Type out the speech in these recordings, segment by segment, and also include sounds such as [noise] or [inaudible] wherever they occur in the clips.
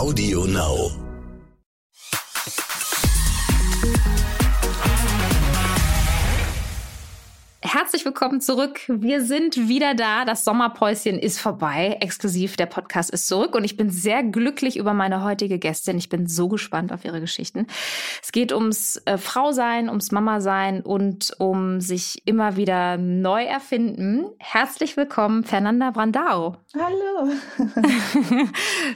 Audio Now. Herzlich willkommen zurück. Wir sind wieder da. Das Sommerpäuschen ist vorbei. Exklusiv, der Podcast ist zurück und ich bin sehr glücklich über meine heutige Gästin. Ich bin so gespannt auf ihre Geschichten. Es geht ums äh, Frausein, ums Mama-Sein und um sich immer wieder neu erfinden. Herzlich willkommen, Fernanda Brandao. Hallo. [laughs]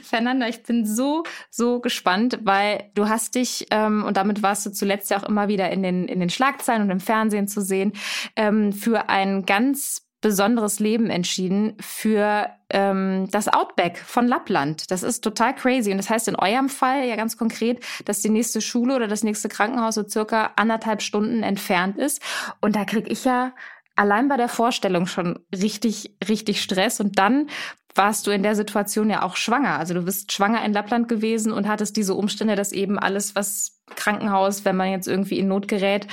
Fernanda, ich bin so, so gespannt, weil du hast dich, ähm, und damit warst du zuletzt ja auch immer wieder in den, in den Schlagzeilen und im Fernsehen zu sehen, ähm, für ein ganz besonderes Leben entschieden für ähm, das Outback von Lappland. Das ist total crazy. Und das heißt in eurem Fall ja ganz konkret, dass die nächste Schule oder das nächste Krankenhaus so circa anderthalb Stunden entfernt ist. Und da krieg ich ja allein bei der Vorstellung schon richtig, richtig Stress. Und dann warst du in der Situation ja auch schwanger. Also du bist schwanger in Lappland gewesen und hattest diese Umstände, dass eben alles, was Krankenhaus, wenn man jetzt irgendwie in Not gerät,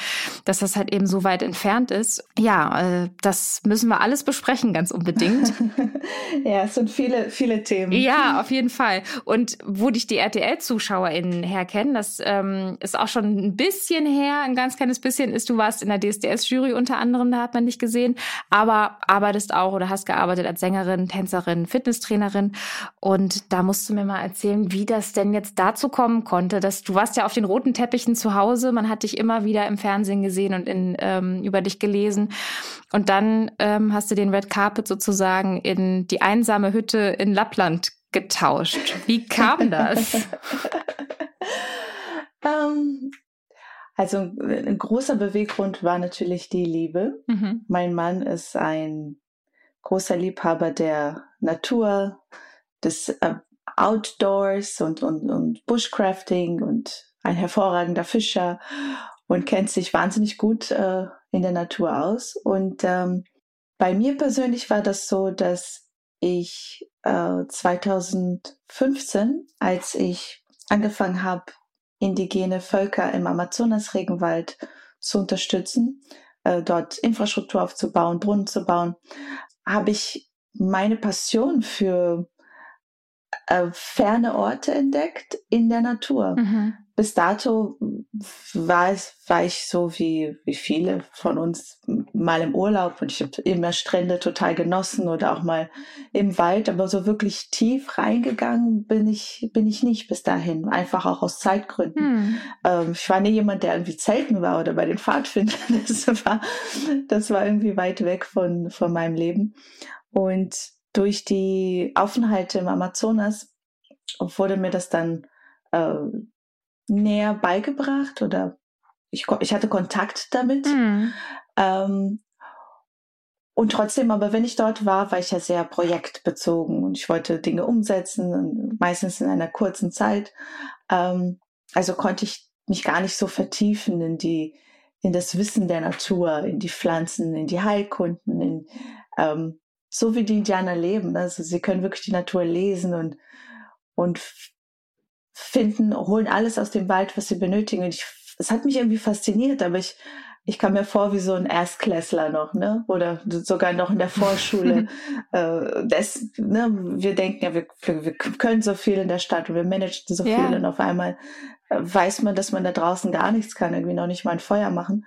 dass das halt eben so weit entfernt ist. Ja, äh, das müssen wir alles besprechen, ganz unbedingt. [laughs] ja, es sind viele, viele Themen. Ja, auf jeden Fall. Und wo dich die RTL-ZuschauerInnen herkennen, das ähm, ist auch schon ein bisschen her, ein ganz kleines bisschen ist, du warst in der DSDS-Jury unter anderem, da hat man dich gesehen, aber arbeitest auch oder hast gearbeitet als Sängerin, Tänzerin, Fitnesstrainerin. Und da musst du mir mal erzählen, wie das denn jetzt dazu kommen konnte, dass du warst ja auf den roten Teppichen zu Hause. Man hat dich immer wieder im Fernsehen gesehen und in, ähm, über dich gelesen. Und dann ähm, hast du den Red Carpet sozusagen in die einsame Hütte in Lappland getauscht. Wie kam das? um, [laughs] ähm, also ein großer Beweggrund war natürlich die Liebe. Mhm. Mein Mann ist ein großer Liebhaber der Natur, des äh, Outdoors und, und, und Bushcrafting und ein hervorragender Fischer und kennt sich wahnsinnig gut äh, in der Natur aus. Und ähm, bei mir persönlich war das so, dass ich äh, 2015, als ich angefangen habe, indigene Völker im Amazonas-Regenwald zu unterstützen, äh, dort Infrastruktur aufzubauen, Brunnen zu bauen, habe ich meine Passion für äh, ferne Orte entdeckt in der Natur. Mhm bis dato war, es, war ich so wie, wie viele von uns mal im Urlaub und ich habe immer Strände total genossen oder auch mal im Wald, aber so wirklich tief reingegangen bin ich, bin ich nicht bis dahin, einfach auch aus Zeitgründen. Hm. Ähm, ich war nie jemand, der irgendwie zelten war oder bei den Pfadfindern. [laughs] Das war, das war irgendwie weit weg von, von meinem Leben. Und durch die Aufenthalte im Amazonas wurde mir das dann äh, näher beigebracht oder ich, ich hatte Kontakt damit. Mhm. Ähm, und trotzdem, aber wenn ich dort war, war ich ja sehr projektbezogen und ich wollte Dinge umsetzen, meistens in einer kurzen Zeit. Ähm, also konnte ich mich gar nicht so vertiefen in die, in das Wissen der Natur, in die Pflanzen, in die Heilkunden, in, ähm, so wie die Indianer leben. Also sie können wirklich die Natur lesen und, und finden, holen alles aus dem Wald, was sie benötigen. Und ich, es hat mich irgendwie fasziniert, aber ich, ich kam mir vor wie so ein Erstklässler noch, ne? Oder sogar noch in der Vorschule. [laughs] äh, das, ne? Wir denken ja, wir, wir können so viel in der Stadt und wir managen so yeah. viel und auf einmal äh, weiß man, dass man da draußen gar nichts kann, irgendwie noch nicht mal ein Feuer machen.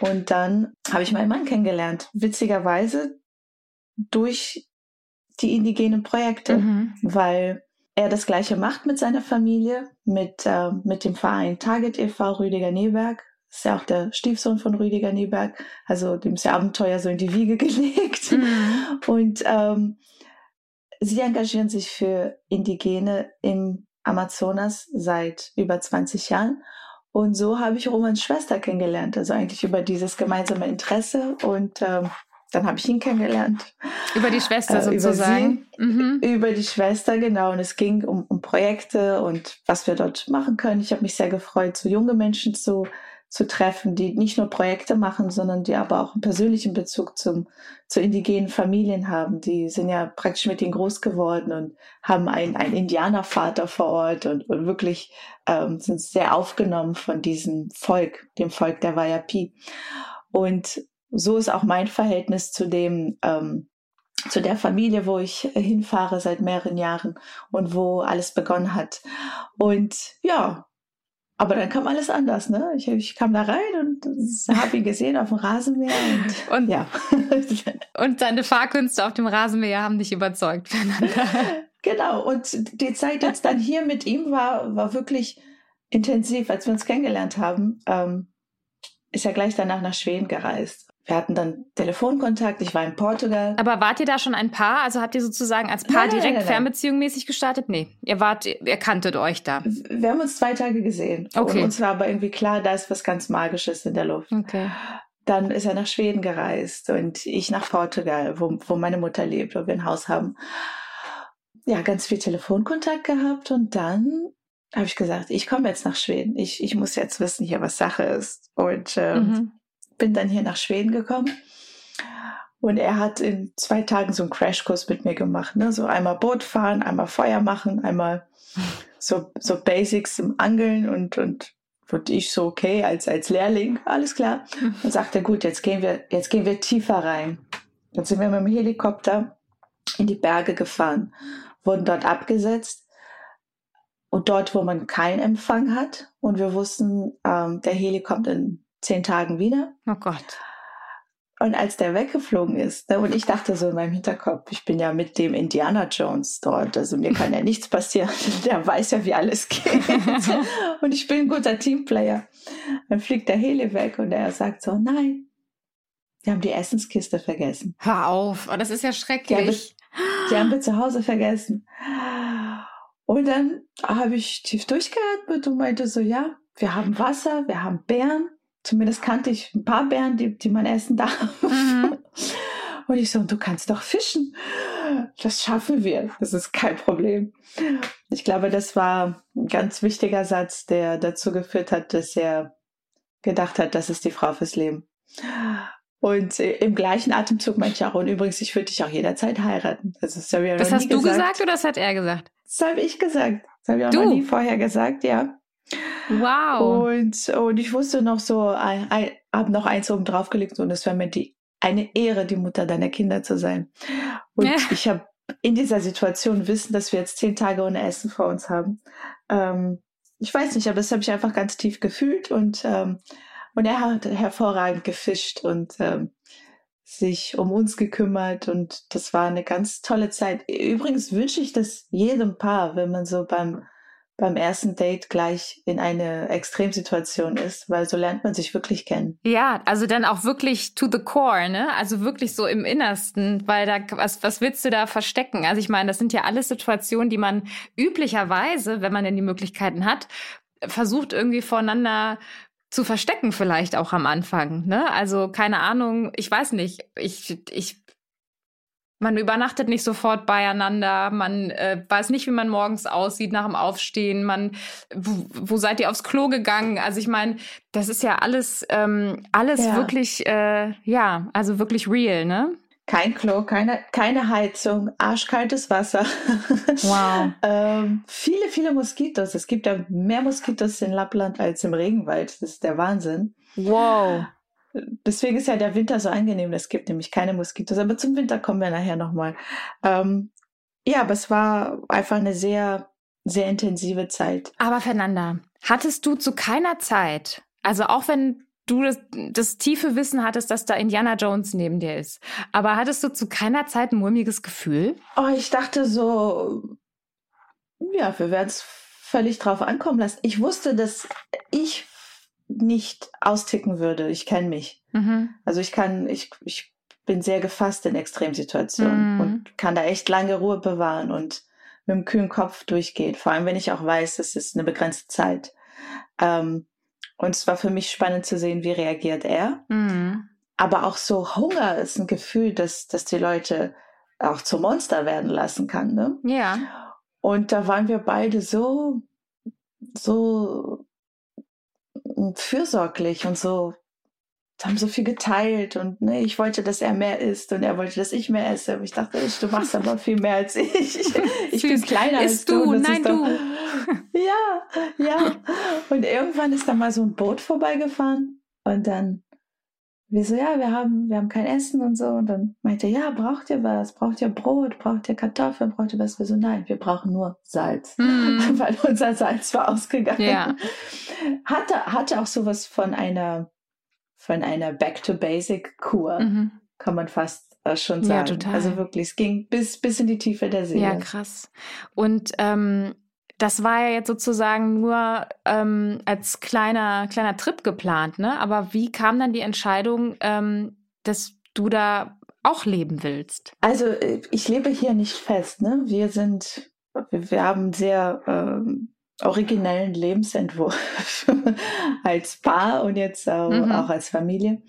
Und dann habe ich meinen Mann kennengelernt. Witzigerweise durch die indigenen Projekte, mhm. weil er das Gleiche macht mit seiner Familie, mit, äh, mit dem Verein Target e.V. Rüdiger Neberg. Ist ja auch der Stiefsohn von Rüdiger Neberg. Also dem ist ja Abenteuer so in die Wiege [laughs] gelegt. Mhm. Und ähm, sie engagieren sich für Indigene im Amazonas seit über 20 Jahren. Und so habe ich Romans Schwester kennengelernt. Also eigentlich über dieses gemeinsame Interesse und ähm, dann habe ich ihn kennengelernt. Über die Schwester äh, sozusagen. Über, sie, mhm. über die Schwester, genau. Und es ging um, um Projekte und was wir dort machen können. Ich habe mich sehr gefreut, so junge Menschen zu, zu treffen, die nicht nur Projekte machen, sondern die aber auch einen persönlichen Bezug zum, zu indigenen Familien haben. Die sind ja praktisch mit ihnen groß geworden und haben einen, einen Indianervater vor Ort und, und wirklich ähm, sind sehr aufgenommen von diesem Volk, dem Volk der Wayapi. Und so ist auch mein Verhältnis zu dem ähm, zu der Familie, wo ich hinfahre seit mehreren Jahren und wo alles begonnen hat. Und ja, aber dann kam alles anders, ne? Ich, ich kam da rein und [laughs] habe ihn gesehen auf dem Rasenmäher und, und ja. [laughs] und deine Fahrkünste auf dem Rasenmäher haben dich überzeugt. [laughs] Genau. Und die Zeit jetzt dann hier mit ihm war, war wirklich intensiv. Als wir uns kennengelernt haben, ähm, ist er gleich danach nach Schweden gereist. Wir hatten dann Telefonkontakt, ich war in Portugal. Aber wart ihr da schon ein Paar? Also habt ihr sozusagen als Paar nein, direkt nein, nein, Fernbeziehung mäßig gestartet? Nee, ihr wart, ihr kanntet euch da. Wir haben uns zwei Tage gesehen. Okay. Und uns war aber irgendwie klar, da ist was ganz Magisches in der Luft. Okay. Dann ist er nach Schweden gereist und ich nach Portugal, wo, wo meine Mutter lebt, wo wir ein Haus haben. Ja, ganz viel Telefonkontakt gehabt und dann habe ich gesagt, ich komme jetzt nach Schweden. Ich, ich muss jetzt wissen hier, was Sache ist. Und ähm, mhm bin dann hier nach Schweden gekommen. Und er hat in zwei Tagen so einen Crashkurs mit mir gemacht. Ne? So einmal Boot fahren, einmal Feuer machen, einmal so, so Basics im Angeln und, und, und ich so, okay, als, als Lehrling, alles klar. Dann sagt er, gut, jetzt gehen wir, jetzt gehen wir tiefer rein. Dann sind wir mit dem Helikopter in die Berge gefahren, wurden dort abgesetzt und dort, wo man keinen Empfang hat. Und wir wussten, ähm, der Heli kommt in zehn Tagen wieder. Oh Gott. Und als der weggeflogen ist, ne, und ich dachte so in meinem Hinterkopf, ich bin ja mit dem Indiana Jones dort, also mir kann ja nichts passieren, [laughs] der weiß ja, wie alles geht. [laughs] und ich bin ein guter Teamplayer. Dann fliegt der Heli weg und er sagt so, nein, wir haben die Essenskiste vergessen. Hör auf, oh, das ist ja schrecklich. Die haben, wir, die haben wir zu Hause vergessen. Und dann habe ich tief durchgeatmet und meinte so, ja, wir haben Wasser, wir haben Bären, zumindest kannte ich ein paar Bären, die, die man essen darf. Mhm. [laughs] Und ich so, du kannst doch fischen. Das schaffen wir. Das ist kein Problem. Ich glaube, das war ein ganz wichtiger Satz, der dazu geführt hat, dass er gedacht hat, das ist die Frau fürs Leben. Und im gleichen Atemzug meinte ich auch, und übrigens, ich würde dich auch jederzeit heiraten. Das, ist, das, das hast du gesagt. gesagt oder das hat er gesagt? Das habe ich gesagt. Das habe ich auch du? noch nie vorher gesagt, ja. Wow. Und, und ich wusste noch so, ich habe noch eins oben draufgelegt und es wäre mir die, eine Ehre, die Mutter deiner Kinder zu sein. Und ja. ich habe in dieser Situation wissen, dass wir jetzt zehn Tage ohne Essen vor uns haben. Ähm, ich weiß nicht, aber das habe ich einfach ganz tief gefühlt und, ähm, und er hat hervorragend gefischt und ähm, sich um uns gekümmert und das war eine ganz tolle Zeit. Übrigens wünsche ich das jedem Paar, wenn man so beim beim ersten Date gleich in eine Extremsituation ist, weil so lernt man sich wirklich kennen. Ja, also dann auch wirklich to the core, ne? Also wirklich so im Innersten, weil da, was, was willst du da verstecken? Also ich meine, das sind ja alles Situationen, die man üblicherweise, wenn man denn die Möglichkeiten hat, versucht irgendwie voneinander zu verstecken vielleicht auch am Anfang, ne? Also keine Ahnung, ich weiß nicht, ich ich man übernachtet nicht sofort beieinander, man äh, weiß nicht, wie man morgens aussieht nach dem Aufstehen, man, wo, wo seid ihr aufs Klo gegangen? Also ich meine, das ist ja alles, ähm, alles ja. wirklich, äh, ja, also wirklich real, ne? Kein Klo, keine, keine Heizung, arschkaltes Wasser. [laughs] Wow. ähm, viele, viele Moskitos. Es gibt ja mehr Moskitos in Lappland als im Regenwald. Das ist der Wahnsinn. Wow. Deswegen ist ja der Winter so angenehm. Es gibt nämlich keine Moskitos. Aber zum Winter kommen wir nachher nochmal. Ähm, ja, aber es war einfach eine sehr, sehr intensive Zeit. Aber Fernanda, hattest du zu keiner Zeit, also auch wenn du das, das, tiefe Wissen hattest, dass da Indiana Jones neben dir ist. Aber hattest du zu keiner Zeit ein mulmiges Gefühl? Oh, ich dachte so, ja, wir werden es völlig drauf ankommen lassen. Ich wusste, dass ich nicht austicken würde. Ich kenne mich. Mhm. Also ich kann, ich, ich bin sehr gefasst in Extremsituationen mhm. und kann da echt lange Ruhe bewahren und mit dem kühlen Kopf durchgehen. Vor allem, wenn ich auch weiß, es ist eine begrenzte Zeit. Ähm, und es war für mich spannend zu sehen, wie reagiert er. Mhm. Aber auch so Hunger ist ein Gefühl, dass, dass die Leute auch zu Monster werden lassen kann. Ne? Ja. Und da waren wir beide so, so fürsorglich und so haben so viel geteilt und ne, ich wollte, dass er mehr isst und er wollte, dass ich mehr esse. Aber ich dachte, du machst aber viel mehr als ich. [laughs] Ich bin kleiner als du. du. Nein, du. [laughs] ja, ja. Und irgendwann ist da mal so ein Boot vorbeigefahren und dann wir so, ja, wir haben, wir haben kein Essen und so. Und dann meinte er, ja, braucht ihr was? Braucht ihr Brot? Braucht ihr Kartoffeln? Braucht ihr was? Wir so, nein, wir brauchen nur Salz. Mm. [laughs] Weil unser Salz war ausgegangen. Ja. Hatte, hatte auch sowas von einer, von einer Back-to-Basic-Kur, mhm. kann man fast äh, schon sagen. Ja, total. Also wirklich, es ging bis, bis in die Tiefe der Seele. Ja, krass. Und ähm, das war ja jetzt sozusagen nur ähm, als kleiner, kleiner Trip geplant, ne? Aber wie kam dann die Entscheidung, ähm, dass du da auch leben willst? Also äh, ich lebe hier nicht fest, ne? Wir sind, wir, wir haben sehr ähm, originellen Lebensentwurf [laughs] als Paar und jetzt auch, mhm. auch als Familie.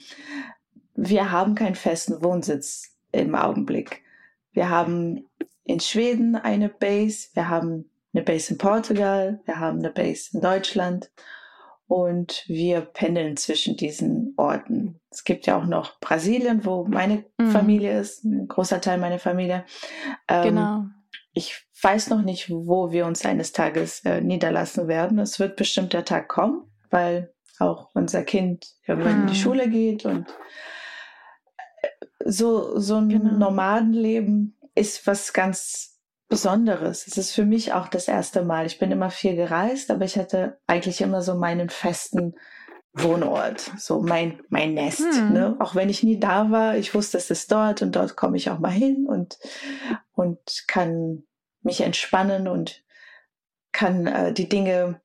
Wir haben keinen festen Wohnsitz im Augenblick. Wir haben in Schweden eine Base, wir haben eine Base in Portugal, wir haben eine Base in Deutschland und wir pendeln zwischen diesen Orten. Es gibt ja auch noch Brasilien, wo meine mhm. Familie ist, ein großer Teil meiner Familie. Ähm, genau. Ich weiß noch nicht, wo wir uns eines Tages äh, niederlassen werden. Es wird bestimmt der Tag kommen, weil auch unser Kind irgendwann mhm. in die mhm. Schule geht und äh, so, so ein genau. Nomadenleben ist was ganz Besonderes. Es ist für mich auch das erste Mal. Ich bin immer viel gereist, aber ich hatte eigentlich immer so meinen festen Wohnort, so mein, mein Nest. Hm. Ne? Auch wenn ich nie da war, ich wusste, es ist dort und dort komme ich auch mal hin und, und kann mich entspannen und kann äh, die Dinge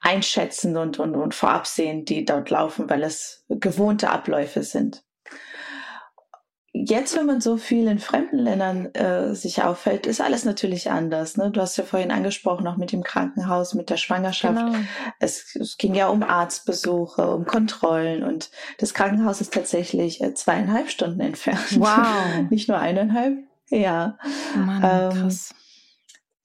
einschätzen und, und, und vorab sehen, die dort laufen, weil es gewohnte Abläufe sind jetzt, wenn man so viel in fremden Ländern äh, sich auffällt, ist alles natürlich anders. Ne? Du hast ja vorhin angesprochen, auch mit dem Krankenhaus, mit der Schwangerschaft. Genau. Es, es, ging ja um Arztbesuche, um Kontrollen und das Krankenhaus ist tatsächlich äh, zweieinhalb Stunden entfernt. Wow. [laughs] Nicht nur eineinhalb. Ja. Mann, ähm, krass.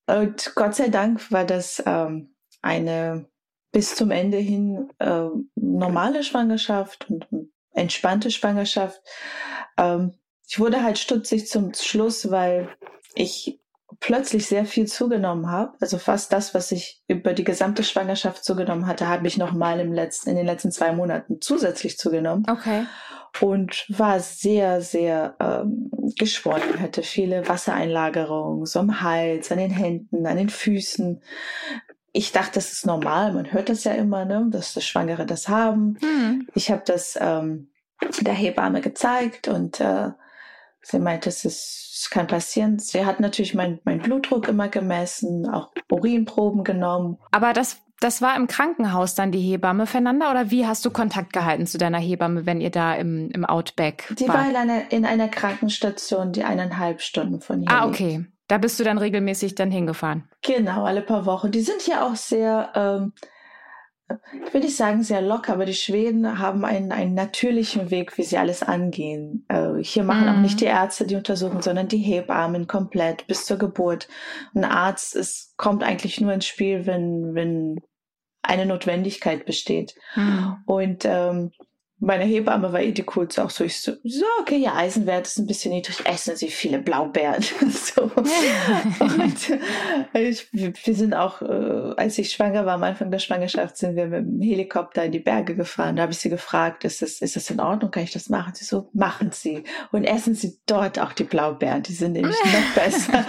Und Gott sei Dank war das ähm, eine bis zum Ende hin äh, normale Schwangerschaft und entspannte Schwangerschaft. Ähm, ich wurde halt stutzig zum Schluss, weil ich plötzlich sehr viel zugenommen habe. Also fast das, was ich über die gesamte Schwangerschaft zugenommen hatte, habe ich noch mal im letzten, in den letzten zwei Monaten zusätzlich zugenommen. Okay. Und war sehr, sehr ähm, geschwollen, hatte viele Wassereinlagerungen, so am Hals, an den Händen, an den Füßen. Ich dachte, das ist normal. Man hört das ja immer, ne, dass das Schwangere das haben. Hm. Ich habe das ähm, der Hebamme gezeigt und äh, sie meinte, es ist, kann passieren. Sie hat natürlich meinen mein Blutdruck immer gemessen, auch Urinproben genommen. Aber das, das war im Krankenhaus dann die Hebamme, Fernanda, oder wie hast du Kontakt gehalten zu deiner Hebamme, wenn ihr da im, im Outback Die war, war in, einer, in einer Krankenstation, die eineinhalb Stunden von hier Ah, okay. Da bist du dann regelmäßig dann hingefahren. Genau, alle paar Wochen. Die sind ja auch sehr ähm, ich will nicht sagen sehr locker, aber die Schweden haben einen, einen natürlichen Weg, wie sie alles angehen. Äh, hier machen mhm. auch nicht die Ärzte die Untersuchung, sondern die Hebammen komplett bis zur Geburt. Ein Arzt ist, kommt eigentlich nur ins Spiel, wenn, wenn eine Notwendigkeit besteht. Mhm. Und ähm, meine Hebamme war eh die coolste, auch so, ich so, so, okay, Ihr Eisenwert ist ein bisschen niedrig, essen Sie viele Blaubeeren. [laughs] so. Und ich, wir sind auch, äh, als ich schwanger war, am Anfang der Schwangerschaft, sind wir mit dem Helikopter in die Berge gefahren. Da habe ich sie gefragt, ist das, ist das in Ordnung, kann ich das machen? Sie so, machen Sie. Und essen Sie dort auch die Blaubeeren, die sind nämlich noch [laughs] besser.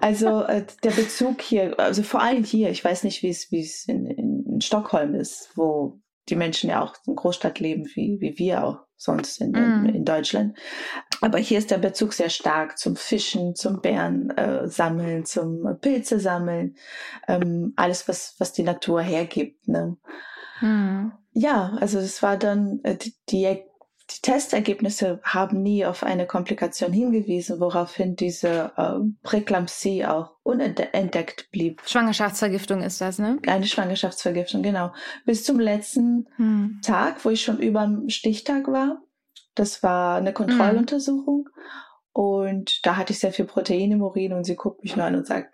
Also äh, der Bezug hier, also vor allem hier, ich weiß nicht, wie es, wie es in, in Stockholm ist, wo die Menschen ja auch in Großstadt leben, wie, wie wir auch sonst in, mm. in, in, Deutschland. Aber hier ist der Bezug sehr stark zum Fischen, zum Bären äh, sammeln, zum Pilze sammeln, ähm, alles, was, was die Natur hergibt. Ne? Mm. Ja, also es war dann, äh, die, die die Testergebnisse haben nie auf eine Komplikation hingewiesen, woraufhin diese äh, Präklampsie auch unentdeckt blieb. Schwangerschaftsvergiftung ist das, ne? Eine Schwangerschaftsvergiftung, genau. Bis zum letzten hm. Tag, wo ich schon über dem Stichtag war. Das war eine Kontrolluntersuchung. Hm. Und da hatte ich sehr viel Protein im Urin und sie guckt mich nur an und sagt,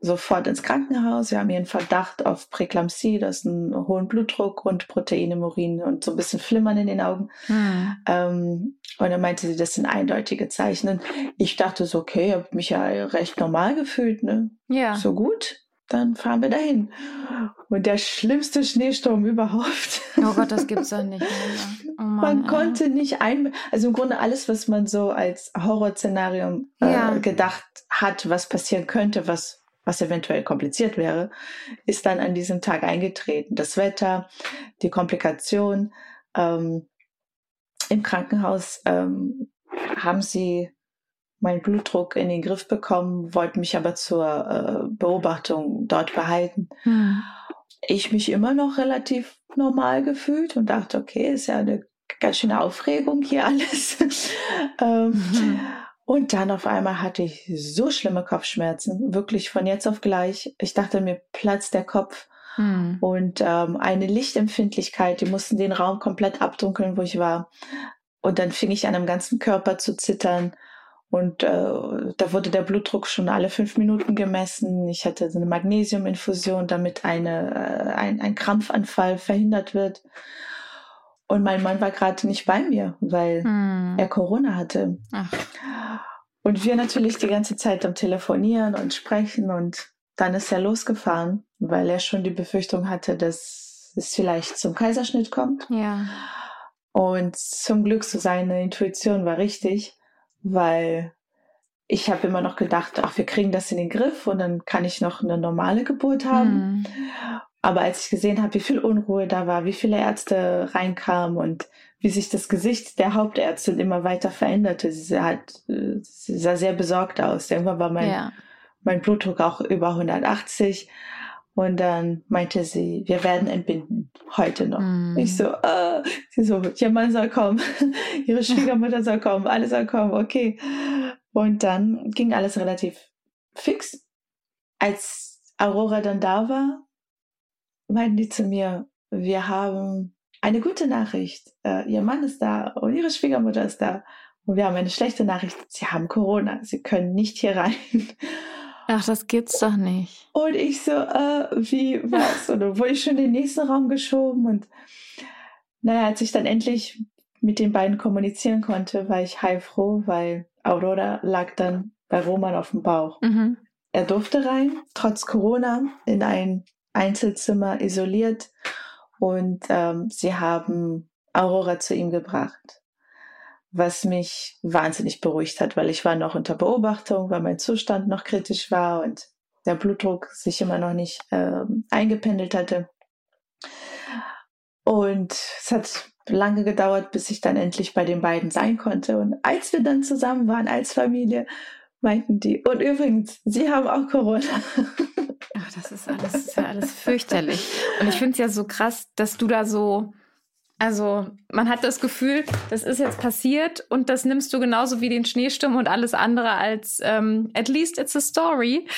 sofort ins Krankenhaus. Wir haben hier einen Verdacht auf Präklampsie, das ist ein hohen Blutdruck und Protein im Urin und so ein bisschen Flimmern in den Augen. Hm. Ähm, und dann meinte sie, das sind eindeutige Zeichen. Ich dachte so, okay, habe mich ja recht normal gefühlt, ne? Ja. So gut. dann fahren wir dahin. Und der schlimmste Schneesturm überhaupt. Oh Gott, das gibt's doch nicht. [laughs] Oh Mann, man konnte nicht ein, also im Grunde alles, was man so als Horrorszenario äh, ja. gedacht hat, was passieren könnte, was, was eventuell kompliziert wäre, ist dann an diesem Tag eingetreten. Das Wetter, die Komplikation. Ähm, Im Krankenhaus ähm, haben sie meinen Blutdruck in den Griff bekommen, wollten mich aber zur äh, Beobachtung dort behalten. Hm. Ich mich immer noch relativ normal gefühlt und dachte, okay, ist ja eine ganz schöne Aufregung hier [laughs] alles. ähm, mhm. Und dann auf einmal hatte ich so schlimme Kopfschmerzen, wirklich von jetzt auf gleich. Ich dachte, mir platzt der Kopf. Mhm. Und ähm, eine Lichtempfindlichkeit, die mussten den Raum komplett abdunkeln, wo ich war. Und dann fing ich an, am ganzen Körper zu zittern. Und äh, da wurde der Blutdruck schon alle fünf Minuten gemessen. Ich hatte so eine Magnesiuminfusion, damit eine, äh, ein, ein Krampfanfall verhindert wird. Und mein Mann war gerade nicht bei mir, weil hm. er Corona hatte. Ach. Und wir natürlich die ganze Zeit am Telefonieren und sprechen. Und dann ist er losgefahren, weil er schon die Befürchtung hatte, dass es vielleicht zum Kaiserschnitt kommt. Ja. Und zum Glück, so seine Intuition war richtig weil ich habe immer noch gedacht, ach, wir kriegen das in den Griff und dann kann ich noch eine normale Geburt haben. Mhm. Aber als ich gesehen habe, wie viel Unruhe da war, wie viele Ärzte reinkamen und wie sich das Gesicht der Hauptärztin immer weiter veränderte, sie, hat, sie sah sehr besorgt aus. Irgendwann war mein, ja. mein Blutdruck auch über 180. Und dann meinte sie, wir werden entbinden, heute noch. Mm. Ich so, äh, sie so, ihr Mann soll kommen, [laughs] ihre [laughs] Schwiegermutter soll kommen, alle soll kommen, okay. Und dann ging alles relativ fix. Als Aurora dann da war, meinten die zu mir, wir haben eine gute Nachricht. Äh, ihr Mann ist da und ihre Schwiegermutter ist da. Und wir haben eine schlechte Nachricht. Sie haben Corona. Sie können nicht hier rein. Ach, das gibt's doch nicht. Und ich so, äh, wie, was? Und dann wurde ich schon in den nächsten Raum geschoben. Und naja, als ich dann endlich mit den beiden kommunizieren konnte, war ich heilfroh, weil Aurora lag dann bei Roman auf dem Bauch. Mhm. Er durfte rein, trotz Corona, in ein Einzelzimmer isoliert. Und ähm, sie haben Aurora zu ihm gebracht was mich wahnsinnig beruhigt hat, weil ich war noch unter Beobachtung, weil mein Zustand noch kritisch war und der Blutdruck sich immer noch nicht äh, eingependelt hatte. Und es hat lange gedauert, bis ich dann endlich bei den beiden sein konnte. Und als wir dann zusammen waren als Familie, meinten die, und übrigens, sie haben auch Corona. [laughs] Ach, das ist alles, das ist ja alles fürchterlich. Und ich finde es ja so krass, dass du da so also man hat das Gefühl, das ist jetzt passiert und das nimmst du genauso wie den Schneesturm und alles andere als ähm, at least it's a story.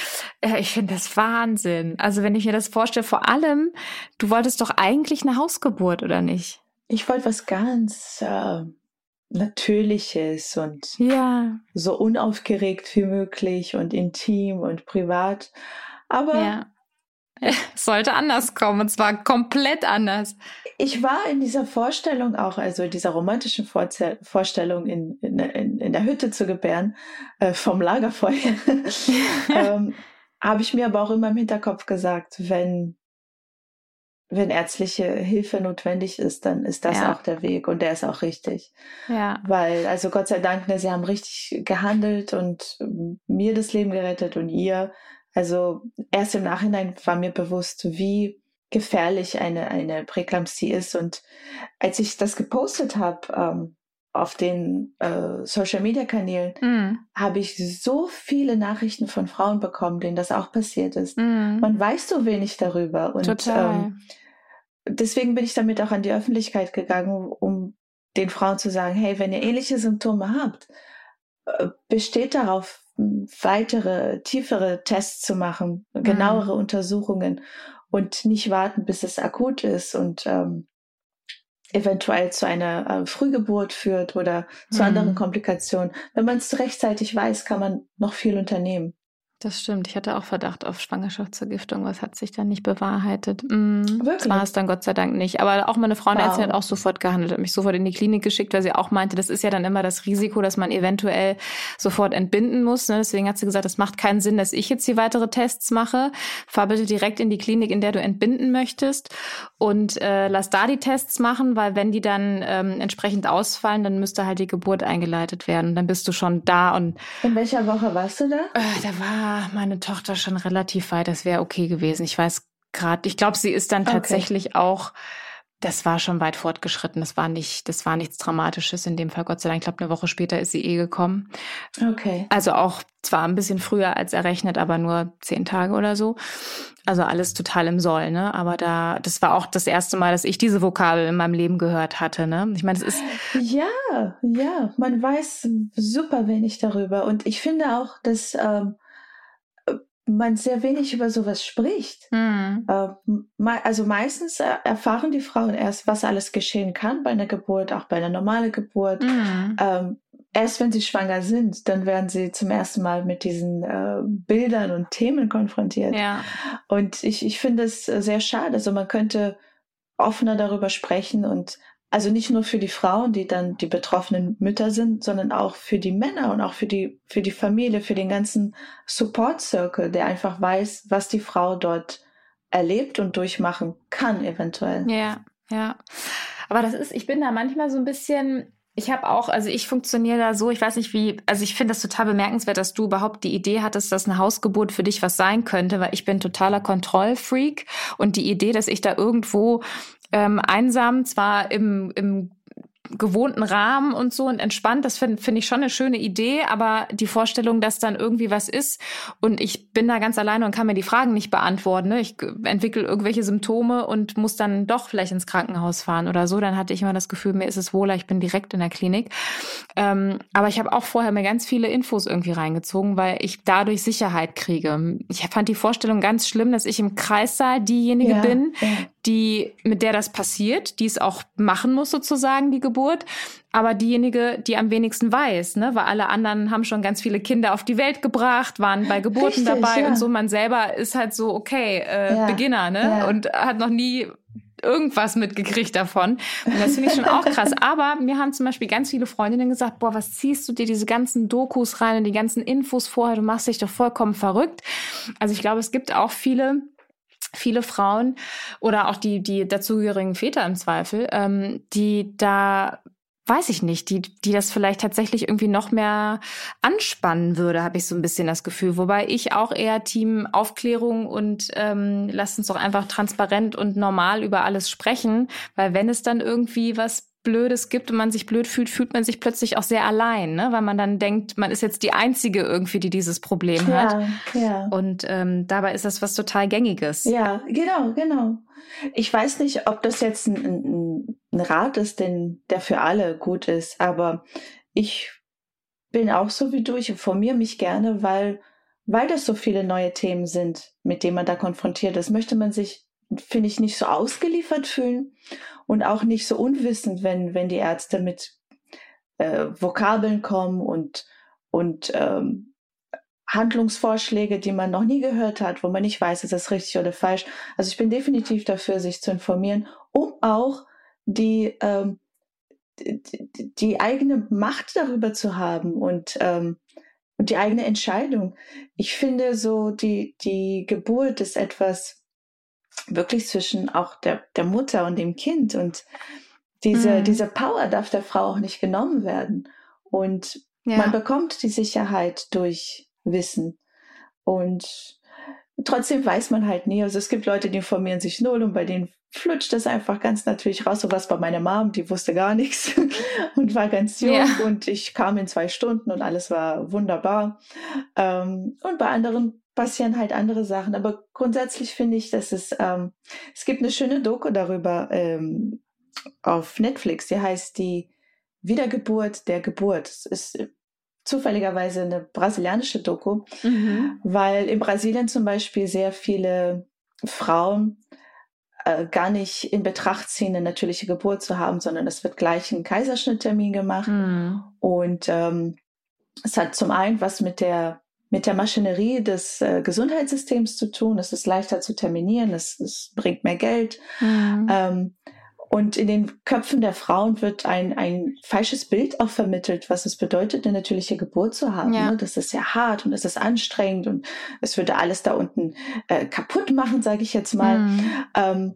Äh, ich finde das Wahnsinn. Also wenn ich mir das vorstelle, vor allem, du wolltest doch eigentlich eine Hausgeburt, oder nicht? Ich wollte was ganz äh, Natürliches und ja. so unaufgeregt wie möglich und intim und privat. Aber ja. Es [laughs] sollte anders kommen und zwar komplett anders. Ich war in dieser Vorstellung auch, also dieser romantischen Vorze Vorstellung in, in, in, der Hütte zu gebären, äh, vom Lagerfeuer, [laughs] [laughs] ähm, habe ich mir aber auch immer im Hinterkopf gesagt, wenn, wenn ärztliche Hilfe notwendig ist, dann ist das ja. auch der Weg und der ist auch richtig. Ja. Weil, also Gott sei Dank, ne, sie haben richtig gehandelt und mir das Leben gerettet und ihr also erst im Nachhinein war mir bewusst, wie gefährlich eine, eine Präklampsie ist. Und als ich das gepostet habe ähm, auf den äh, Social-Media-Kanälen, mm. habe ich so viele Nachrichten von Frauen bekommen, denen das auch passiert ist. Mm. Man weiß so wenig darüber. Und Total. Ähm, deswegen bin ich damit auch an die Öffentlichkeit gegangen, um den Frauen zu sagen, hey, wenn ihr ähnliche Symptome habt, äh, besteht darauf, weitere, tiefere Tests zu machen, genauere mhm. Untersuchungen und nicht warten, bis es akut ist und ähm, eventuell zu einer äh, Frühgeburt führt oder zu mhm. anderen Komplikationen. Wenn man es rechtzeitig weiß, kann man noch viel unternehmen. Das stimmt. Ich hatte auch Verdacht auf Schwangerschaftsvergiftung. Was hat sich dann nicht bewahrheitet? Mm, Wirklich? Das war es dann Gott sei Dank nicht. Aber auch meine Frauenärztin wow. hat auch sofort gehandelt, hat mich sofort in die Klinik geschickt, weil sie auch meinte, das ist ja dann immer das Risiko, dass man eventuell sofort entbinden muss. Ne? Deswegen hat sie gesagt, es macht keinen Sinn, dass ich jetzt hier weitere Tests mache. Fahr bitte direkt in die Klinik, in der du entbinden möchtest und äh, lass da die Tests machen, weil wenn die dann ähm, entsprechend ausfallen, dann müsste halt die Geburt eingeleitet werden. Dann bist du schon da und. In welcher Woche warst du da? Äh, da war meine Tochter schon relativ weit. Das wäre okay gewesen. Ich weiß gerade, ich glaube, sie ist dann tatsächlich okay. auch, das war schon weit fortgeschritten. Das war nicht, das war nichts Dramatisches in dem Fall. Gott sei Dank, ich glaube, eine Woche später ist sie eh gekommen. Okay. Also auch zwar ein bisschen früher als errechnet, aber nur zehn Tage oder so. Also alles total im Soll, ne? Aber da, das war auch das erste Mal, dass ich diese Vokabel in meinem Leben gehört hatte, ne? Ich meine, es ist. Ja, ja, man weiß super wenig darüber. Und ich finde auch, dass ähm, man sehr wenig über sowas spricht. Mhm. also meistens äh, erfahren die Frauen erst, was alles geschehen kann bei einer Geburt, auch bei einer normalen Geburt. Mhm. Ähm, erst wenn sie schwanger sind, dann werden sie zum ersten Mal mit diesen äh, Bildern und Themen konfrontiert. Ja. Und ich, ich finde es sehr schade. Also man könnte offener darüber sprechen und also nicht nur für die Frauen, die dann die betroffenen Mütter sind, sondern auch für die Männer und auch für die, für die Familie, für den ganzen Support Circle, der einfach weiß, was die Frau dort erlebt und durchmachen kann, eventuell. Ja, ja. Aber das ist, ich bin da manchmal so ein bisschen, ich habe auch, also ich funktioniere da so, ich weiß nicht wie, also ich finde das total bemerkenswert, dass du überhaupt die Idee hattest, dass eine Hausgeburt für dich was sein könnte, weil ich bin totaler Kontrollfreak und die Idee, dass ich da irgendwo ähm, einsam, zwar im, im gewohnten Rahmen und so und entspannt. Das finde find ich schon eine schöne Idee, aber die Vorstellung, dass dann irgendwie was ist und ich bin da ganz alleine und kann mir die Fragen nicht beantworten. Ne? Ich entwickle irgendwelche Symptome und muss dann doch vielleicht ins Krankenhaus fahren oder so. Dann hatte ich immer das Gefühl, mir ist es wohler, ich bin direkt in der Klinik. Ähm, aber ich habe auch vorher mir ganz viele Infos irgendwie reingezogen, weil ich dadurch Sicherheit kriege. Ich fand die Vorstellung ganz schlimm, dass ich im Kreissaal diejenige ja, bin, ja. Die mit der das passiert, die es auch machen muss sozusagen, die Geburt aber diejenige, die am wenigsten weiß, ne? weil alle anderen haben schon ganz viele Kinder auf die Welt gebracht, waren bei Geburten Richtig, dabei ja. und so. Man selber ist halt so, okay, äh, ja. Beginner, ne? Ja. Und hat noch nie irgendwas mitgekriegt davon. Und das finde ich schon auch krass. [laughs] Aber mir haben zum Beispiel ganz viele Freundinnen gesagt, boah, was ziehst du dir diese ganzen Dokus rein und die ganzen Infos vorher? Du machst dich doch vollkommen verrückt. Also ich glaube, es gibt auch viele, viele Frauen oder auch die, die dazugehörigen Väter im Zweifel, ähm, die da weiß ich nicht, die, die das vielleicht tatsächlich irgendwie noch mehr anspannen würde, habe ich so ein bisschen das Gefühl. Wobei ich auch eher Team Aufklärung und ähm, lasst uns doch einfach transparent und normal über alles sprechen, weil wenn es dann irgendwie was Blödes gibt und man sich blöd fühlt, fühlt man sich plötzlich auch sehr allein, ne? weil man dann denkt, man ist jetzt die Einzige irgendwie, die dieses Problem ja, hat. Ja. Und ähm, dabei ist das was total Gängiges. Ja, genau, genau. Ich weiß nicht, ob das jetzt ein, ein, ein Rat ist, den, der für alle gut ist, aber ich bin auch so wie du, ich informiere mich gerne, weil, weil das so viele neue Themen sind, mit denen man da konfrontiert ist, möchte man sich finde ich, nicht so ausgeliefert fühlen und auch nicht so unwissend, wenn, wenn die Ärzte mit äh, Vokabeln kommen und, und ähm, Handlungsvorschläge, die man noch nie gehört hat, wo man nicht weiß, ist das richtig oder falsch. Also ich bin definitiv dafür, sich zu informieren, um auch die, ähm, die, die eigene Macht darüber zu haben und, ähm, und die eigene Entscheidung. Ich finde so, die, die Geburt ist etwas, wirklich zwischen auch der, der Mutter und dem Kind. Und diese, mhm. diese Power darf der Frau auch nicht genommen werden. Und ja. man bekommt die Sicherheit durch Wissen. Und trotzdem weiß man halt nie. Also es gibt Leute, die informieren sich null und bei denen flutscht das einfach ganz natürlich raus. So was bei meiner Mom, die wusste gar nichts [laughs] und war ganz jung ja. und ich kam in zwei Stunden und alles war wunderbar. Ähm, und bei anderen passieren halt andere Sachen. Aber grundsätzlich finde ich, dass es, ähm, es gibt eine schöne Doku darüber ähm, auf Netflix, die heißt die Wiedergeburt der Geburt. Es ist äh, zufälligerweise eine brasilianische Doku, mhm. weil in Brasilien zum Beispiel sehr viele Frauen äh, gar nicht in Betracht ziehen, eine natürliche Geburt zu haben, sondern es wird gleich ein Kaiserschnitttermin gemacht. Mhm. Und ähm, es hat zum einen was mit der mit der Maschinerie des äh, Gesundheitssystems zu tun. Es ist leichter zu terminieren, es, es bringt mehr Geld. Mhm. Ähm, und in den Köpfen der Frauen wird ein, ein falsches Bild auch vermittelt, was es bedeutet, eine natürliche Geburt zu haben. Ja. Ne? Das ist sehr hart und es ist anstrengend und es würde alles da unten äh, kaputt machen, sage ich jetzt mal. Mhm. Ähm,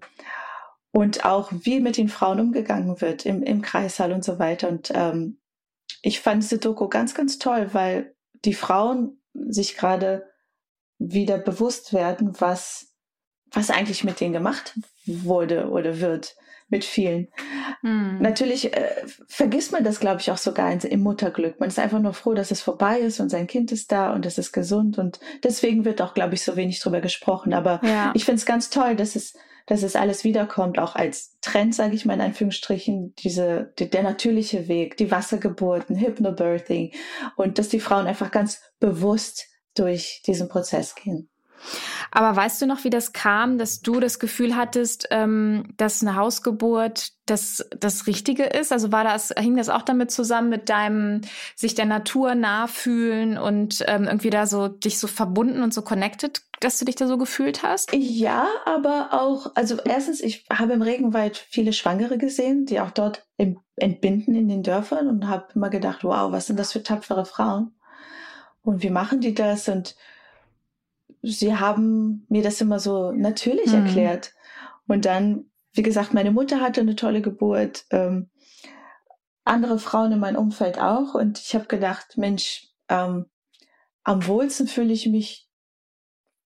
und auch wie mit den Frauen umgegangen wird im, im Kreissaal und so weiter. Und ähm, ich fand diese Doku ganz, ganz toll, weil die Frauen sich gerade wieder bewusst werden, was, was eigentlich mit denen gemacht wurde oder wird mit vielen. Hm. Natürlich äh, vergisst man das, glaube ich, auch sogar im Mutterglück. Man ist einfach nur froh, dass es vorbei ist und sein Kind ist da und es ist gesund. Und deswegen wird auch, glaube ich, so wenig drüber gesprochen. Aber ja. ich finde es ganz toll, dass es, dass es alles wiederkommt, auch als Trend, sage ich mal in Anführungsstrichen, diese, die, der natürliche Weg, die Wassergeburten, Hypnobirthing und dass die Frauen einfach ganz bewusst durch diesen Prozess gehen. Aber weißt du noch, wie das kam, dass du das Gefühl hattest, ähm, dass eine Hausgeburt das, das Richtige ist? Also war das, hing das auch damit zusammen mit deinem sich der Natur nachfühlen und ähm, irgendwie da so dich so verbunden und so connected, dass du dich da so gefühlt hast? Ja, aber auch, also erstens, ich habe im Regenwald viele Schwangere gesehen, die auch dort entbinden in den Dörfern und habe immer gedacht, wow, was sind das für tapfere Frauen? Und wie machen die das? Und sie haben mir das immer so natürlich mhm. erklärt. Und dann, wie gesagt, meine Mutter hatte eine tolle Geburt, ähm, andere Frauen in meinem Umfeld auch. Und ich habe gedacht, Mensch, ähm, am wohlsten fühle ich mich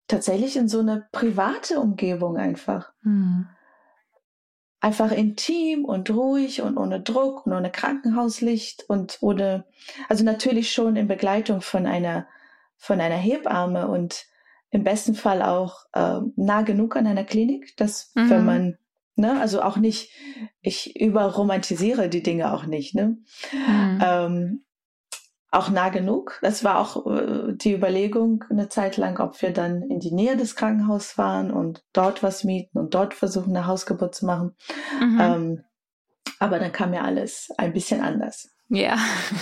tatsächlich in so eine private Umgebung einfach. Mhm. Einfach intim und ruhig und ohne Druck und ohne Krankenhauslicht und ohne, also natürlich schon in Begleitung von einer, von einer Hebamme und im besten Fall auch äh, nah genug an einer Klinik, dass mhm. wenn man, ne, also auch nicht, ich überromantisiere die Dinge auch nicht, ne? Mhm. Ähm, auch nah genug. Das war auch äh, die Überlegung eine Zeit lang, ob wir dann in die Nähe des Krankenhauses fahren und dort was mieten und dort versuchen, eine Hausgeburt zu machen. Mhm. Ähm, aber dann kam ja alles ein bisschen anders. Ja,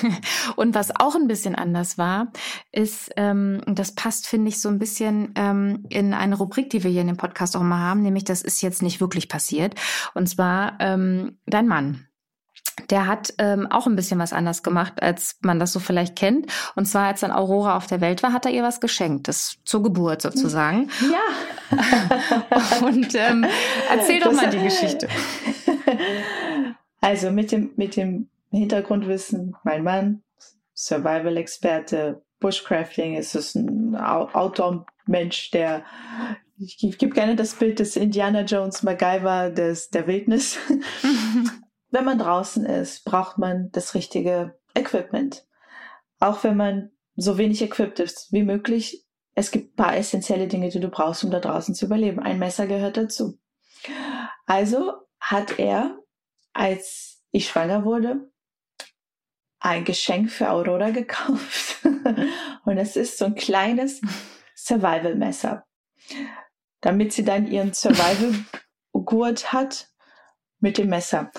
[laughs] und was auch ein bisschen anders war, ist, ähm, das passt, finde ich, so ein bisschen ähm, in eine Rubrik, die wir hier in dem Podcast auch mal haben, nämlich das ist jetzt nicht wirklich passiert. Und zwar ähm, dein Mann. Der hat ähm, auch ein bisschen was anders gemacht, als man das so vielleicht kennt. Und zwar, als dann Aurora auf der Welt war, hat er ihr was geschenkt, das zur Geburt sozusagen. Ja. [laughs] Und ähm, erzähl doch das mal die Geschichte. [laughs] Also mit dem, mit dem Hintergrundwissen, mein Mann, Survival-Experte, Bushcrafting, ist es ein Outdoor-Mensch, der ich gebe gerne das Bild des Indiana Jones MacGyver des, der Wildnis. [laughs] wenn man draußen ist, braucht man das richtige Equipment. Auch wenn man so wenig equipped ist wie möglich. Es gibt ein paar essentielle Dinge, die du brauchst, um da draußen zu überleben. Ein Messer gehört dazu. Also hat er, als ich schwanger wurde, ein Geschenk für Aurora [laughs] gekauft. und es ist so ein kleines Survival-Messer. Damit sie dann ihren Survival-Gurt hat mit dem Messer.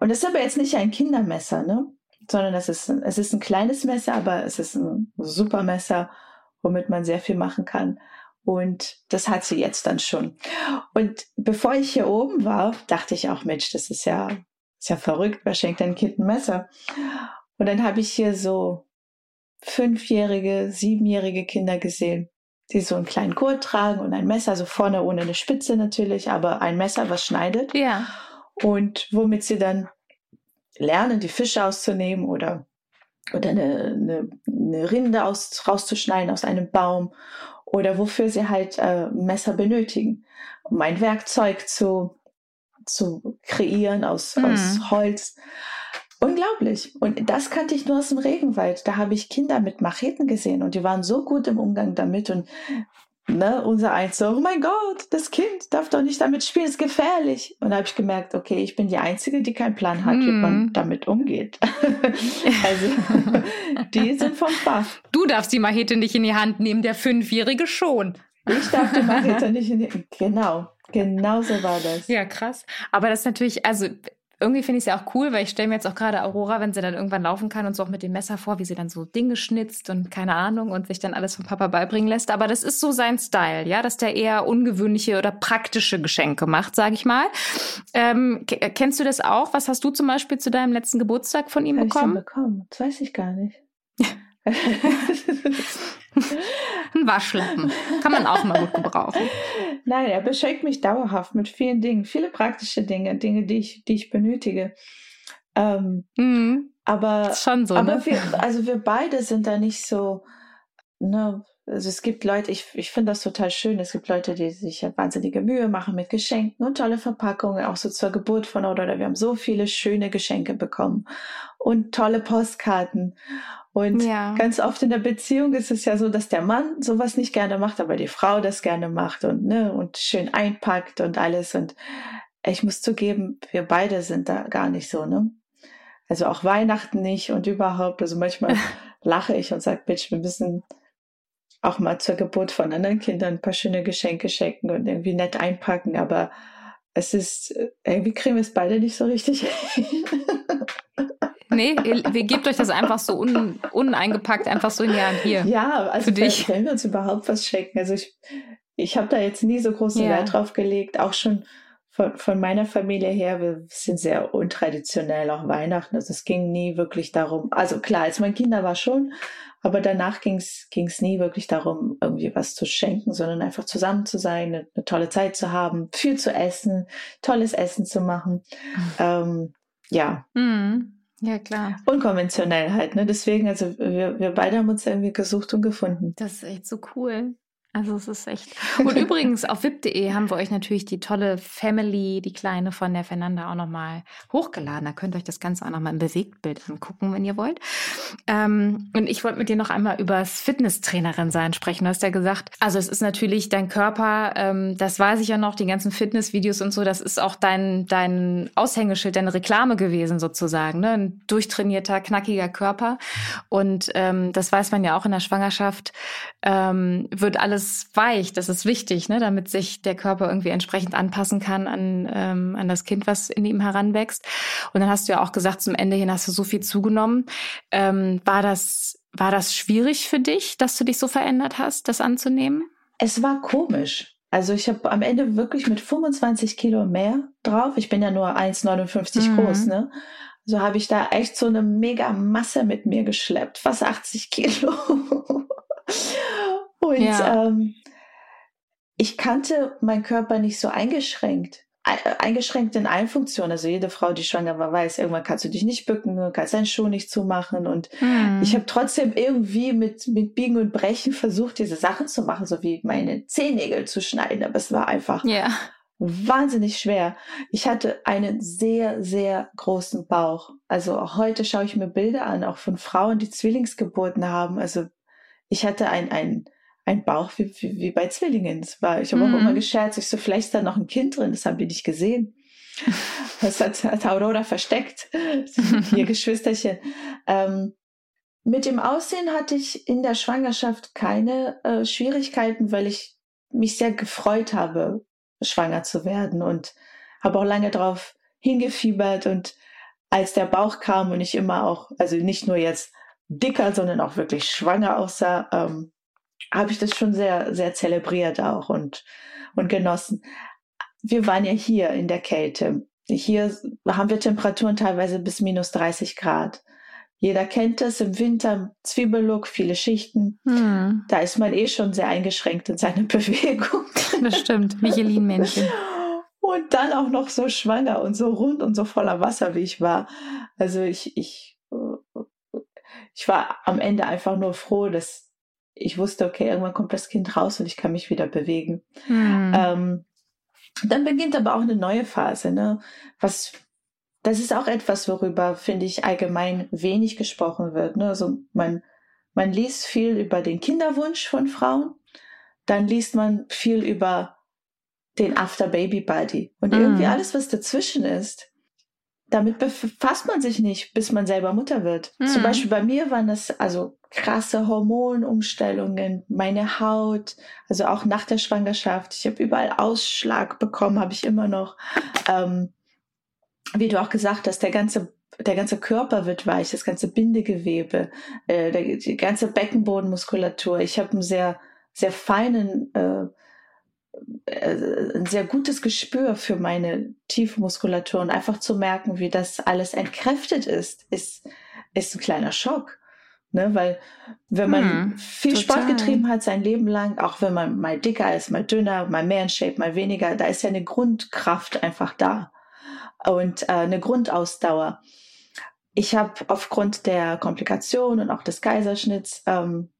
Und das ist aber jetzt nicht ein Kindermesser, ne? Sondern es ist, es ist ein kleines Messer, aber es ist ein super Messer, womit man sehr viel machen kann. Und das hat sie jetzt dann schon. Und bevor ich hier oben war, dachte ich auch, Mensch, das ist ja, ist ja verrückt, wer schenkt ein Kind ein Messer? Und dann habe ich hier so fünfjährige, siebenjährige Kinder gesehen, die so einen kleinen Gurt tragen und ein Messer, also vorne ohne eine Spitze natürlich, aber ein Messer, was schneidet. Ja. Und womit sie dann lernen, die Fische auszunehmen oder, oder eine, eine, eine Rinde aus, rauszuschneiden aus einem Baum oder wofür sie halt äh, Messer benötigen, um ein Werkzeug zu, zu kreieren aus, mhm. aus Holz. Unglaublich. Und das kannte ich nur aus dem Regenwald. Da habe ich Kinder mit Macheten gesehen und die waren so gut im Umgang damit. Und ne, unser Eins so, oh mein Gott, das Kind darf doch nicht damit spielen, ist gefährlich. Und da habe ich gemerkt, okay, ich bin die Einzige, die keinen Plan hat, mm. wie man hm. damit umgeht. [laughs] also, die sind vom Fach. Du darfst die Machete nicht in die Hand nehmen, der Fünfjährige schon. Ich darf die Machete nicht in die Hand Genau, genau so war das. Ja, krass. Aber das ist natürlich, also irgendwie finde ich es ja auch cool, weil ich stelle mir jetzt auch gerade Aurora, wenn sie dann irgendwann laufen kann und so auch mit dem Messer vor, wie sie dann so Dinge schnitzt und keine Ahnung und sich dann alles vom Papa beibringen lässt. Aber das ist so sein Style, ja, dass der eher ungewöhnliche oder praktische Geschenke macht, sage ich mal. Ähm, kennst du das auch? Was hast du zum Beispiel zu deinem letzten Geburtstag von ihm Hab bekommen? Ich bekommen? Das weiß ich gar nicht. [laughs] [laughs] [laughs] Ein Waschlappen. Kann man auch mal gut gebrauchen. Nein, er beschenkt mich dauerhaft mit vielen Dingen, viele praktische Dinge, Dinge, die ich, die ich benötige. Ähm, mhm. Aber, schon so, aber ne? wir, also wir beide sind da nicht so, ne, also es gibt Leute, ich, ich finde das total schön, es gibt Leute, die sich wahnsinnige Mühe machen mit Geschenken und tolle Verpackungen, auch so zur Geburt von oder wir haben so viele schöne Geschenke bekommen und tolle Postkarten. Und ja. ganz oft in der Beziehung ist es ja so, dass der Mann sowas nicht gerne macht, aber die Frau das gerne macht und, ne, und schön einpackt und alles. Und ich muss zugeben, wir beide sind da gar nicht so, ne? Also auch Weihnachten nicht und überhaupt. Also manchmal [laughs] lache ich und sage, Bitch, wir müssen auch mal zur Geburt von anderen Kindern ein paar schöne Geschenke schenken und irgendwie nett einpacken, aber es ist, irgendwie kriegen wir es beide nicht so richtig [laughs] Nee, ihr gebt euch das einfach so un, uneingepackt, einfach so in die Hand hier. Ja, also für dich. wenn wir uns überhaupt was schenken. Also ich, ich habe da jetzt nie so großen ja. Wert drauf gelegt, auch schon von, von meiner Familie her, wir sind sehr untraditionell, auch Weihnachten. Also es ging nie wirklich darum, also klar, als mein Kinder war schon, aber danach ging es nie wirklich darum, irgendwie was zu schenken, sondern einfach zusammen zu sein, eine, eine tolle Zeit zu haben, viel zu essen, tolles Essen zu machen. Mhm. Ähm, ja. Mhm. Ja, klar. Unkonventionell halt, ne? Deswegen, also wir, wir beide haben uns irgendwie gesucht und gefunden. Das ist echt so cool. Also es ist echt. Und übrigens auf vip.de haben wir euch natürlich die tolle Family, die kleine von der Fernanda auch nochmal hochgeladen. Da könnt ihr euch das Ganze auch nochmal im Bewegtbild angucken, wenn ihr wollt. Ähm, und ich wollte mit dir noch einmal über das Fitnesstrainerin sein sprechen. Du hast ja gesagt, also es ist natürlich dein Körper, ähm, das weiß ich ja noch, die ganzen Fitnessvideos und so, das ist auch dein, dein Aushängeschild, deine Reklame gewesen sozusagen. Ne? Ein durchtrainierter, knackiger Körper. Und ähm, das weiß man ja auch in der Schwangerschaft, ähm, wird alles weich. Das ist wichtig, ne, damit sich der Körper irgendwie entsprechend anpassen kann an, ähm, an das Kind, was in ihm heranwächst. Und dann hast du ja auch gesagt, zum Ende hin hast du so viel zugenommen. Ähm, war das war das schwierig für dich, dass du dich so verändert hast, das anzunehmen? Es war komisch. Also ich habe am Ende wirklich mit 25 Kilo mehr drauf. Ich bin ja nur 1,59 mhm. groß, ne? So habe ich da echt so eine mega Masse mit mir geschleppt, fast 80 Kilo. [laughs] [laughs] Und ja. ähm, ich kannte meinen Körper nicht so eingeschränkt. Eingeschränkt in allen Funktionen. Also jede Frau, die schwanger war, weiß, irgendwann kannst du dich nicht bücken, kannst deinen Schuh nicht zumachen. Und mhm. ich habe trotzdem irgendwie mit, mit Biegen und Brechen versucht, diese Sachen zu machen, so wie meine Zehennägel zu schneiden. Aber es war einfach ja. wahnsinnig schwer. Ich hatte einen sehr, sehr großen Bauch. Also auch heute schaue ich mir Bilder an, auch von Frauen, die Zwillingsgeburten haben. Also ich hatte ein, ein ein Bauch wie, wie, wie bei Zwillingen. Das war, ich habe mhm. auch immer gescherzt, ich so, vielleicht ist da noch ein Kind drin, das haben wir nicht gesehen. [laughs] Das hat, hat Aurora versteckt, [laughs] ihr [laughs] Geschwisterchen. Ähm, mit dem Aussehen hatte ich in der Schwangerschaft keine äh, Schwierigkeiten, weil ich mich sehr gefreut habe, schwanger zu werden und habe auch lange darauf hingefiebert und als der Bauch kam und ich immer auch, also nicht nur jetzt dicker, sondern auch wirklich schwanger aussah, ähm, habe ich das schon sehr, sehr zelebriert auch und, und genossen. Wir waren ja hier in der Kälte. Hier haben wir Temperaturen teilweise bis minus 30 Grad. Jeder kennt das im Winter, Zwiebellook, viele Schichten. Hm. Da ist man eh schon sehr eingeschränkt in seiner [laughs] Bewegung. Das stimmt, Michelin-Männchen. Und dann auch noch so schwanger und so rund und so voller Wasser, wie ich war. Also ich, ich, ich war am Ende einfach nur froh, dass, ich wusste, okay, irgendwann kommt das Kind raus und ich kann mich wieder bewegen. Mhm. Ähm, dann beginnt aber auch eine neue Phase, ne? Was, das ist auch etwas, worüber, finde ich, allgemein wenig gesprochen wird. Ne? Also man, man liest viel über den Kinderwunsch von Frauen, dann liest man viel über den After-Baby-Body. Und mhm. irgendwie alles, was dazwischen ist, damit befasst man sich nicht, bis man selber Mutter wird. Mhm. Zum Beispiel bei mir waren das also krasse Hormonumstellungen, meine Haut, also auch nach der Schwangerschaft. Ich habe überall Ausschlag bekommen, habe ich immer noch. Ähm, wie du auch gesagt hast, der ganze der ganze Körper wird weich, das ganze Bindegewebe, äh, der, die ganze Beckenbodenmuskulatur. Ich habe einen sehr, sehr feinen, äh, ein sehr gutes Gespür für meine tiefe Muskulatur und einfach zu merken, wie das alles entkräftet ist, ist, ist ein kleiner Schock. Ne, weil wenn man hm, viel total. Sport getrieben hat sein Leben lang, auch wenn man mal dicker ist, mal dünner, mal mehr in Shape, mal weniger, da ist ja eine Grundkraft einfach da und äh, eine Grundausdauer. Ich habe aufgrund der Komplikationen und auch des Kaiserschnitts ähm,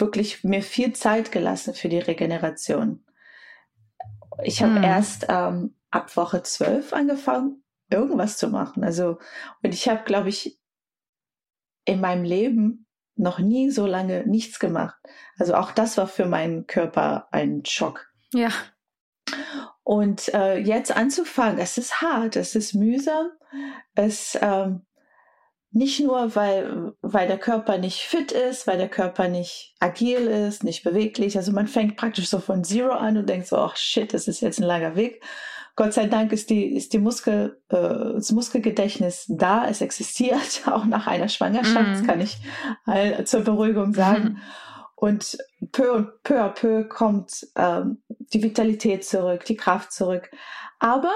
wirklich mir viel Zeit gelassen für die Regeneration. Ich habe hm. erst ähm, ab Woche zwölf angefangen, irgendwas zu machen. Also, und ich habe, glaube ich, in meinem Leben noch nie so lange nichts gemacht. Also auch das war für meinen Körper ein Schock. Ja. Und äh, jetzt anzufangen, es ist hart, es ist mühsam, es ähm, nicht nur, weil, weil der Körper nicht fit ist, weil der Körper nicht agil ist, nicht beweglich. Also man fängt praktisch so von Zero an und denkt so, ach shit, das ist jetzt ein langer Weg. Gott sei Dank ist die, ist die Muskel, äh, das Muskelgedächtnis da, es existiert, [laughs] auch nach einer Schwangerschaft, mm. das kann ich all, zur Beruhigung sagen. Mm. Und peu und peu à peu kommt ähm, die Vitalität zurück, die Kraft zurück. Aber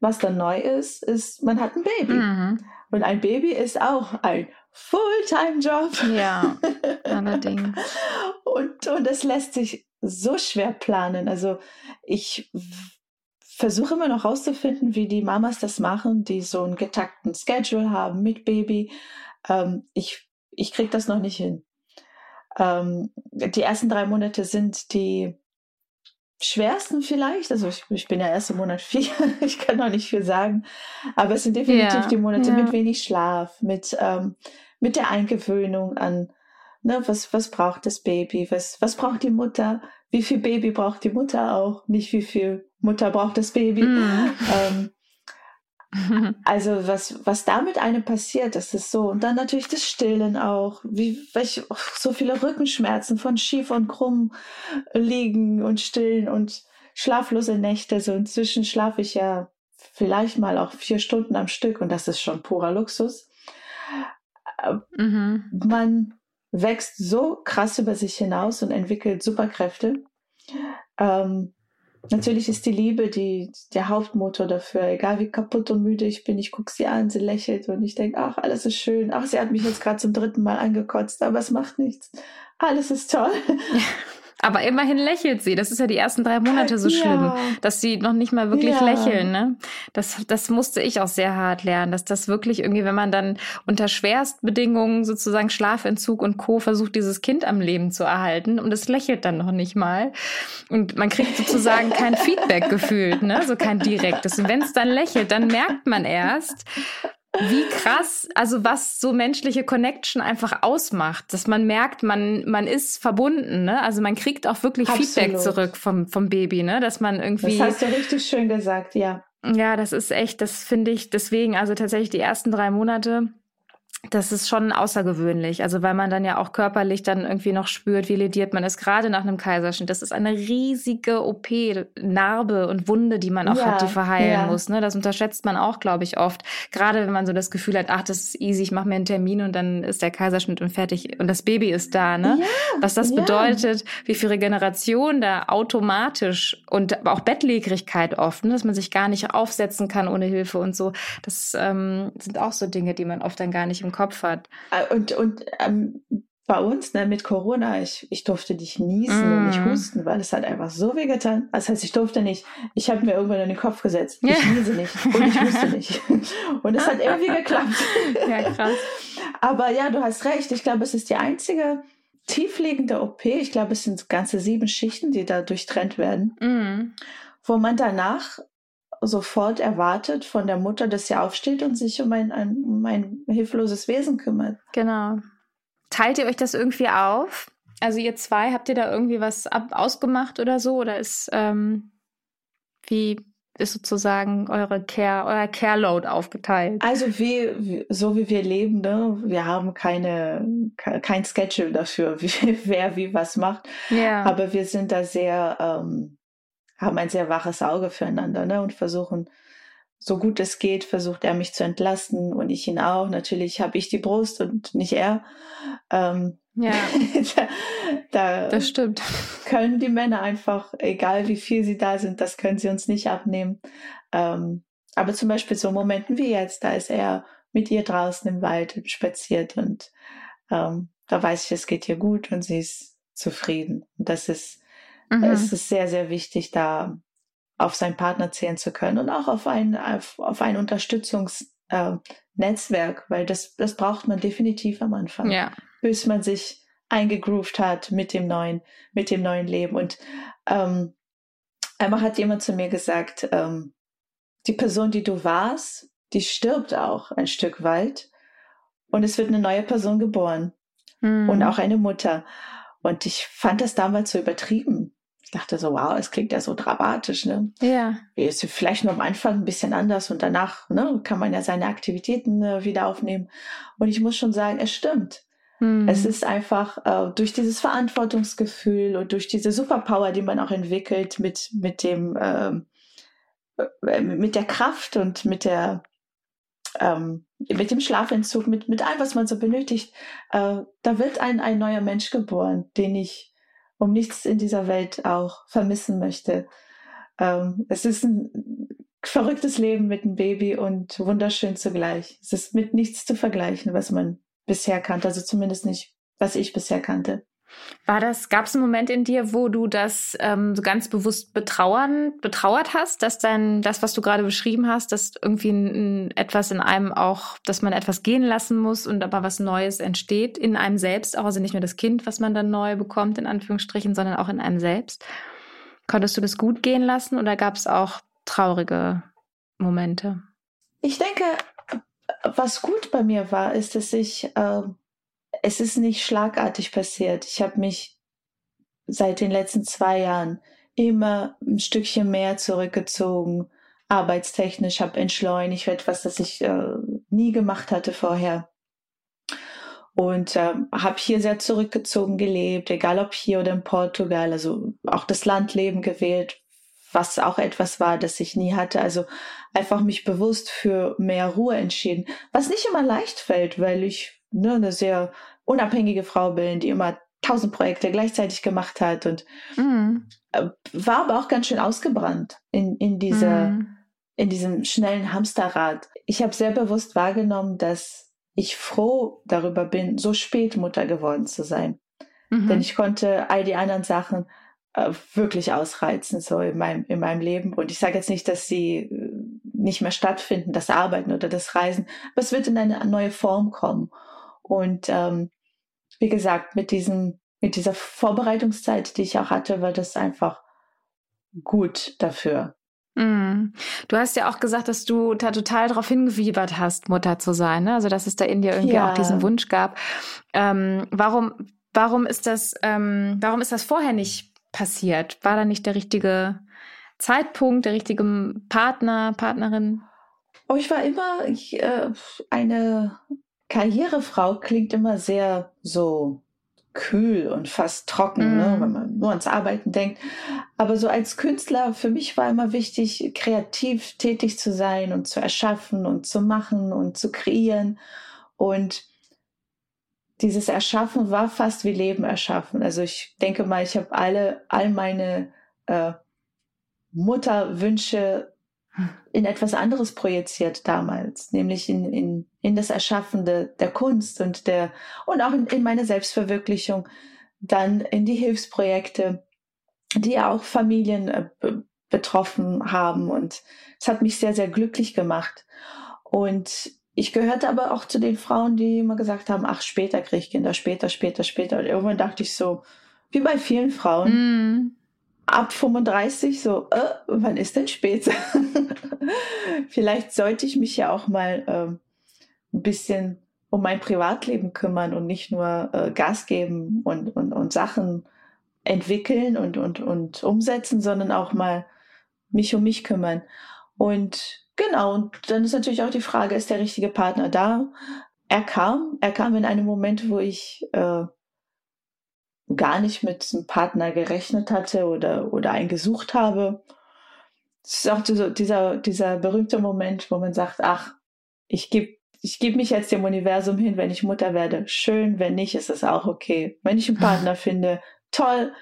was dann neu ist, ist, man hat ein Baby. Mm. Und ein Baby ist auch ein Fulltime-Job. Ja, [laughs] allerdings. und, und es lässt sich so schwer planen. Also ich versuche immer noch rauszufinden, wie die Mamas das machen, die so einen getakten Schedule haben mit Baby. Ähm, ich ich kriege das noch nicht hin. Ähm, die ersten drei Monate sind die schwersten vielleicht. Also ich, ich bin ja erst im Monat vier, [laughs] ich kann noch nicht viel sagen. Aber es sind definitiv ja, die Monate ja. mit wenig Schlaf, mit, ähm, mit der Eingewöhnung an, ne, was, was braucht das Baby, was, was braucht die Mutter, wie viel Baby braucht die Mutter auch, nicht wie viel Mutter braucht das Baby. Mm. Ähm, [laughs] also was, was da mit einem passiert, das ist so. Und dann natürlich das Stillen auch, wie welche, so viele Rückenschmerzen von schief und krumm liegen und stillen und schlaflose Nächte. So inzwischen schlafe ich ja vielleicht mal auch vier Stunden am Stück und das ist schon purer Luxus. Mhm. Man wächst so krass über sich hinaus und entwickelt Superkräfte. Ähm, Natürlich ist die Liebe die, der Hauptmotor dafür. Egal wie kaputt und müde ich bin, ich gucke sie an, sie lächelt und ich denke, ach, alles ist schön. Ach, sie hat mich jetzt gerade zum dritten Mal angekotzt, aber es macht nichts. Alles ist toll. [laughs] Aber immerhin lächelt sie. Das ist ja die ersten drei Monate so schlimm, ja. dass sie noch nicht mal wirklich ja. lächeln. Ne? Das, das musste ich auch sehr hart lernen, dass das wirklich irgendwie, wenn man dann unter Schwerstbedingungen sozusagen Schlafentzug und Co. versucht, dieses Kind am Leben zu erhalten und es lächelt dann noch nicht mal. Und man kriegt sozusagen kein [laughs] Feedback gefühlt, ne? so kein direktes. Und wenn es dann lächelt, dann merkt man erst, wie krass, also was so menschliche Connection einfach ausmacht, dass man merkt, man, man ist verbunden, ne? Also man kriegt auch wirklich Absolut. Feedback zurück vom, vom Baby, ne? Dass man irgendwie. Das hast du richtig schön gesagt, ja. Ja, das ist echt, das finde ich deswegen, also tatsächlich die ersten drei Monate das ist schon außergewöhnlich. Also weil man dann ja auch körperlich dann irgendwie noch spürt, wie lediert man ist, gerade nach einem Kaiserschnitt. Das ist eine riesige OP, Narbe und Wunde, die man auch ja, hat, die verheilen ja. muss. Ne? Das unterschätzt man auch, glaube ich, oft. Gerade wenn man so das Gefühl hat, ach, das ist easy, ich mache mir einen Termin und dann ist der Kaiserschnitt und fertig und das Baby ist da. Ne? Ja, Was das bedeutet, wie viel Regeneration da automatisch und auch Bettlägerigkeit oft, ne? dass man sich gar nicht aufsetzen kann ohne Hilfe und so. Das ähm, sind auch so Dinge, die man oft dann gar nicht im Kopf hat. Äh, und, und ähm, bei uns ne, mit Corona, ich, ich durfte nicht niesen mm. und nicht mm. husten, weil es hat einfach so weh getan. Das heißt, ich durfte nicht. Ich habe mir irgendwann in den Kopf gesetzt, ich niese nicht und ich huste [laughs] nicht. Und es hat irgendwie geklappt. Ja, krass. Aber ja, du hast recht. Ich glaube, es ist die einzige tiefliegende OP. Ich glaube, es sind ganze sieben Schichten, die da durchtrennt werden. Mm. Wo man danach sofort erwartet von der Mutter, dass sie aufsteht und sich um ein, ein, um ein hilfloses Wesen kümmert. Genau. Teilt ihr euch das irgendwie auf? Also ihr zwei, habt ihr da irgendwie was ab ausgemacht oder so? Oder ist, ähm, wie ist sozusagen eure Care, euer Care-Load aufgeteilt? Also wie, so wie wir leben, ne? wir haben keine, kein Schedule dafür, [laughs] wie, wer wie was macht. Ja. Aber wir sind da sehr, ähm, haben ein sehr waches Auge füreinander ne? und versuchen so gut es geht, versucht er mich zu entlasten und ich ihn auch. Natürlich habe ich die Brust und nicht er. Ähm, ja, [laughs] da, da, das stimmt. Können die Männer einfach, egal wie viel sie da sind, das können sie uns nicht abnehmen. Ähm, aber zum Beispiel so Momenten wie jetzt, da ist er mit ihr draußen im Wald spaziert und ähm, da weiß ich, es geht ihr gut und sie ist zufrieden. Und das ist, mhm. es ist sehr, sehr wichtig, da auf seinen Partner zählen zu können und auch auf ein, auf, auf ein Unterstützungsnetzwerk, äh, weil das, das braucht man definitiv am Anfang, ja. bis man sich eingegroovt hat mit dem neuen, mit dem neuen Leben. Und ähm, einmal hat jemand zu mir gesagt, ähm, die Person, die du warst, die stirbt auch ein Stück weit und es wird eine neue Person geboren mhm. und auch eine Mutter. Und ich fand das damals so übertrieben. Ich dachte so, wow, es klingt ja so dramatisch, ne? Ja. Ist vielleicht nur am Anfang ein bisschen anders und danach, ne, kann man ja seine Aktivitäten äh, wieder aufnehmen. Und ich muss schon sagen, es stimmt. Mhm. Es ist einfach äh, durch dieses Verantwortungsgefühl und durch diese Superpower, die man auch entwickelt mit, mit dem, ähm, äh, mit der Kraft und mit der, ähm, mit dem Schlafentzug, mit, mit allem, was man so benötigt, äh, da wird ein, ein neuer Mensch geboren, den ich um nichts in dieser Welt auch vermissen möchte. Ähm, es ist ein verrücktes Leben mit einem Baby und wunderschön zugleich. Es ist mit nichts zu vergleichen, was man bisher kannte, also zumindest nicht, was ich bisher kannte. War das, gab es einen Moment in dir, wo du das ähm, so ganz bewusst betrauern, betrauert hast, dass dann das, was du gerade beschrieben hast, dass irgendwie ein, ein, etwas in einem auch, dass man etwas gehen lassen muss und aber was Neues entsteht in einem selbst, auch also nicht nur das Kind, was man dann neu bekommt, in Anführungsstrichen, sondern auch in einem selbst. Konntest du das gut gehen lassen oder gab es auch traurige Momente? Ich denke, was gut bei mir war, ist, dass ich äh, es ist nicht schlagartig passiert. Ich habe mich seit den letzten zwei Jahren immer ein Stückchen mehr zurückgezogen, arbeitstechnisch, habe entschleunigt, etwas, das ich äh, nie gemacht hatte vorher. Und äh, habe hier sehr zurückgezogen gelebt, egal ob hier oder in Portugal, also auch das Landleben gewählt, was auch etwas war, das ich nie hatte. Also einfach mich bewusst für mehr Ruhe entschieden, was nicht immer leicht fällt, weil ich ne, eine sehr unabhängige Frau bin, die immer tausend Projekte gleichzeitig gemacht hat und mm. war aber auch ganz schön ausgebrannt in, in dieser, mm. in diesem schnellen Hamsterrad. Ich habe sehr bewusst wahrgenommen, dass ich froh darüber bin, so spät Mutter geworden zu sein. Mhm. Denn ich konnte all die anderen Sachen äh, wirklich ausreizen, so in meinem, in meinem Leben. Und ich sage jetzt nicht, dass sie äh, nicht mehr stattfinden, das Arbeiten oder das Reisen, aber es wird in eine neue Form kommen. Und ähm, wie gesagt, mit diesem, mit dieser Vorbereitungszeit, die ich auch hatte, war das einfach gut dafür. Mm. Du hast ja auch gesagt, dass du da total darauf hingewiebert hast, Mutter zu sein. Ne? Also dass es da in dir irgendwie ja. auch diesen Wunsch gab. Ähm, warum, warum ist das, ähm, warum ist das vorher nicht passiert? War da nicht der richtige Zeitpunkt, der richtige Partner, Partnerin? Oh, ich war immer ich, äh, eine Karrierefrau klingt immer sehr so kühl und fast trocken, mm. ne, mhm. wenn man nur ans Arbeiten denkt. Aber so als Künstler, für mich war immer wichtig, kreativ tätig zu sein und zu erschaffen und zu machen und zu kreieren. Und dieses Erschaffen war fast wie Leben erschaffen. Also ich denke mal, ich habe alle, all meine äh, Mutterwünsche in etwas anderes projiziert damals, nämlich in, in, in das Erschaffende der Kunst und der und auch in, in meine Selbstverwirklichung, dann in die Hilfsprojekte, die auch Familien äh, betroffen haben und es hat mich sehr, sehr glücklich gemacht. Und ich gehörte aber auch zu den Frauen, die immer gesagt haben, ach, später kriege ich Kinder, später, später, später. Und irgendwann dachte ich so, wie bei vielen Frauen, mm ab 35 so, äh, wann ist denn später? [laughs] Vielleicht sollte ich mich ja auch mal ähm, ein bisschen um mein Privatleben kümmern und nicht nur äh, Gas geben und, und, und Sachen entwickeln und, und, und umsetzen, sondern auch mal mich um mich kümmern. Und genau, und dann ist natürlich auch die Frage, ist der richtige Partner da? Er kam, er kam in einem Moment, wo ich äh, gar nicht mit einem Partner gerechnet hatte oder, oder einen gesucht habe. es ist auch so dieser, dieser berühmte Moment, wo man sagt, ach, ich gebe ich gebe mich jetzt dem Universum hin, wenn ich Mutter werde. Schön, wenn nicht, ist es auch okay. Wenn ich einen Partner [laughs] finde, toll.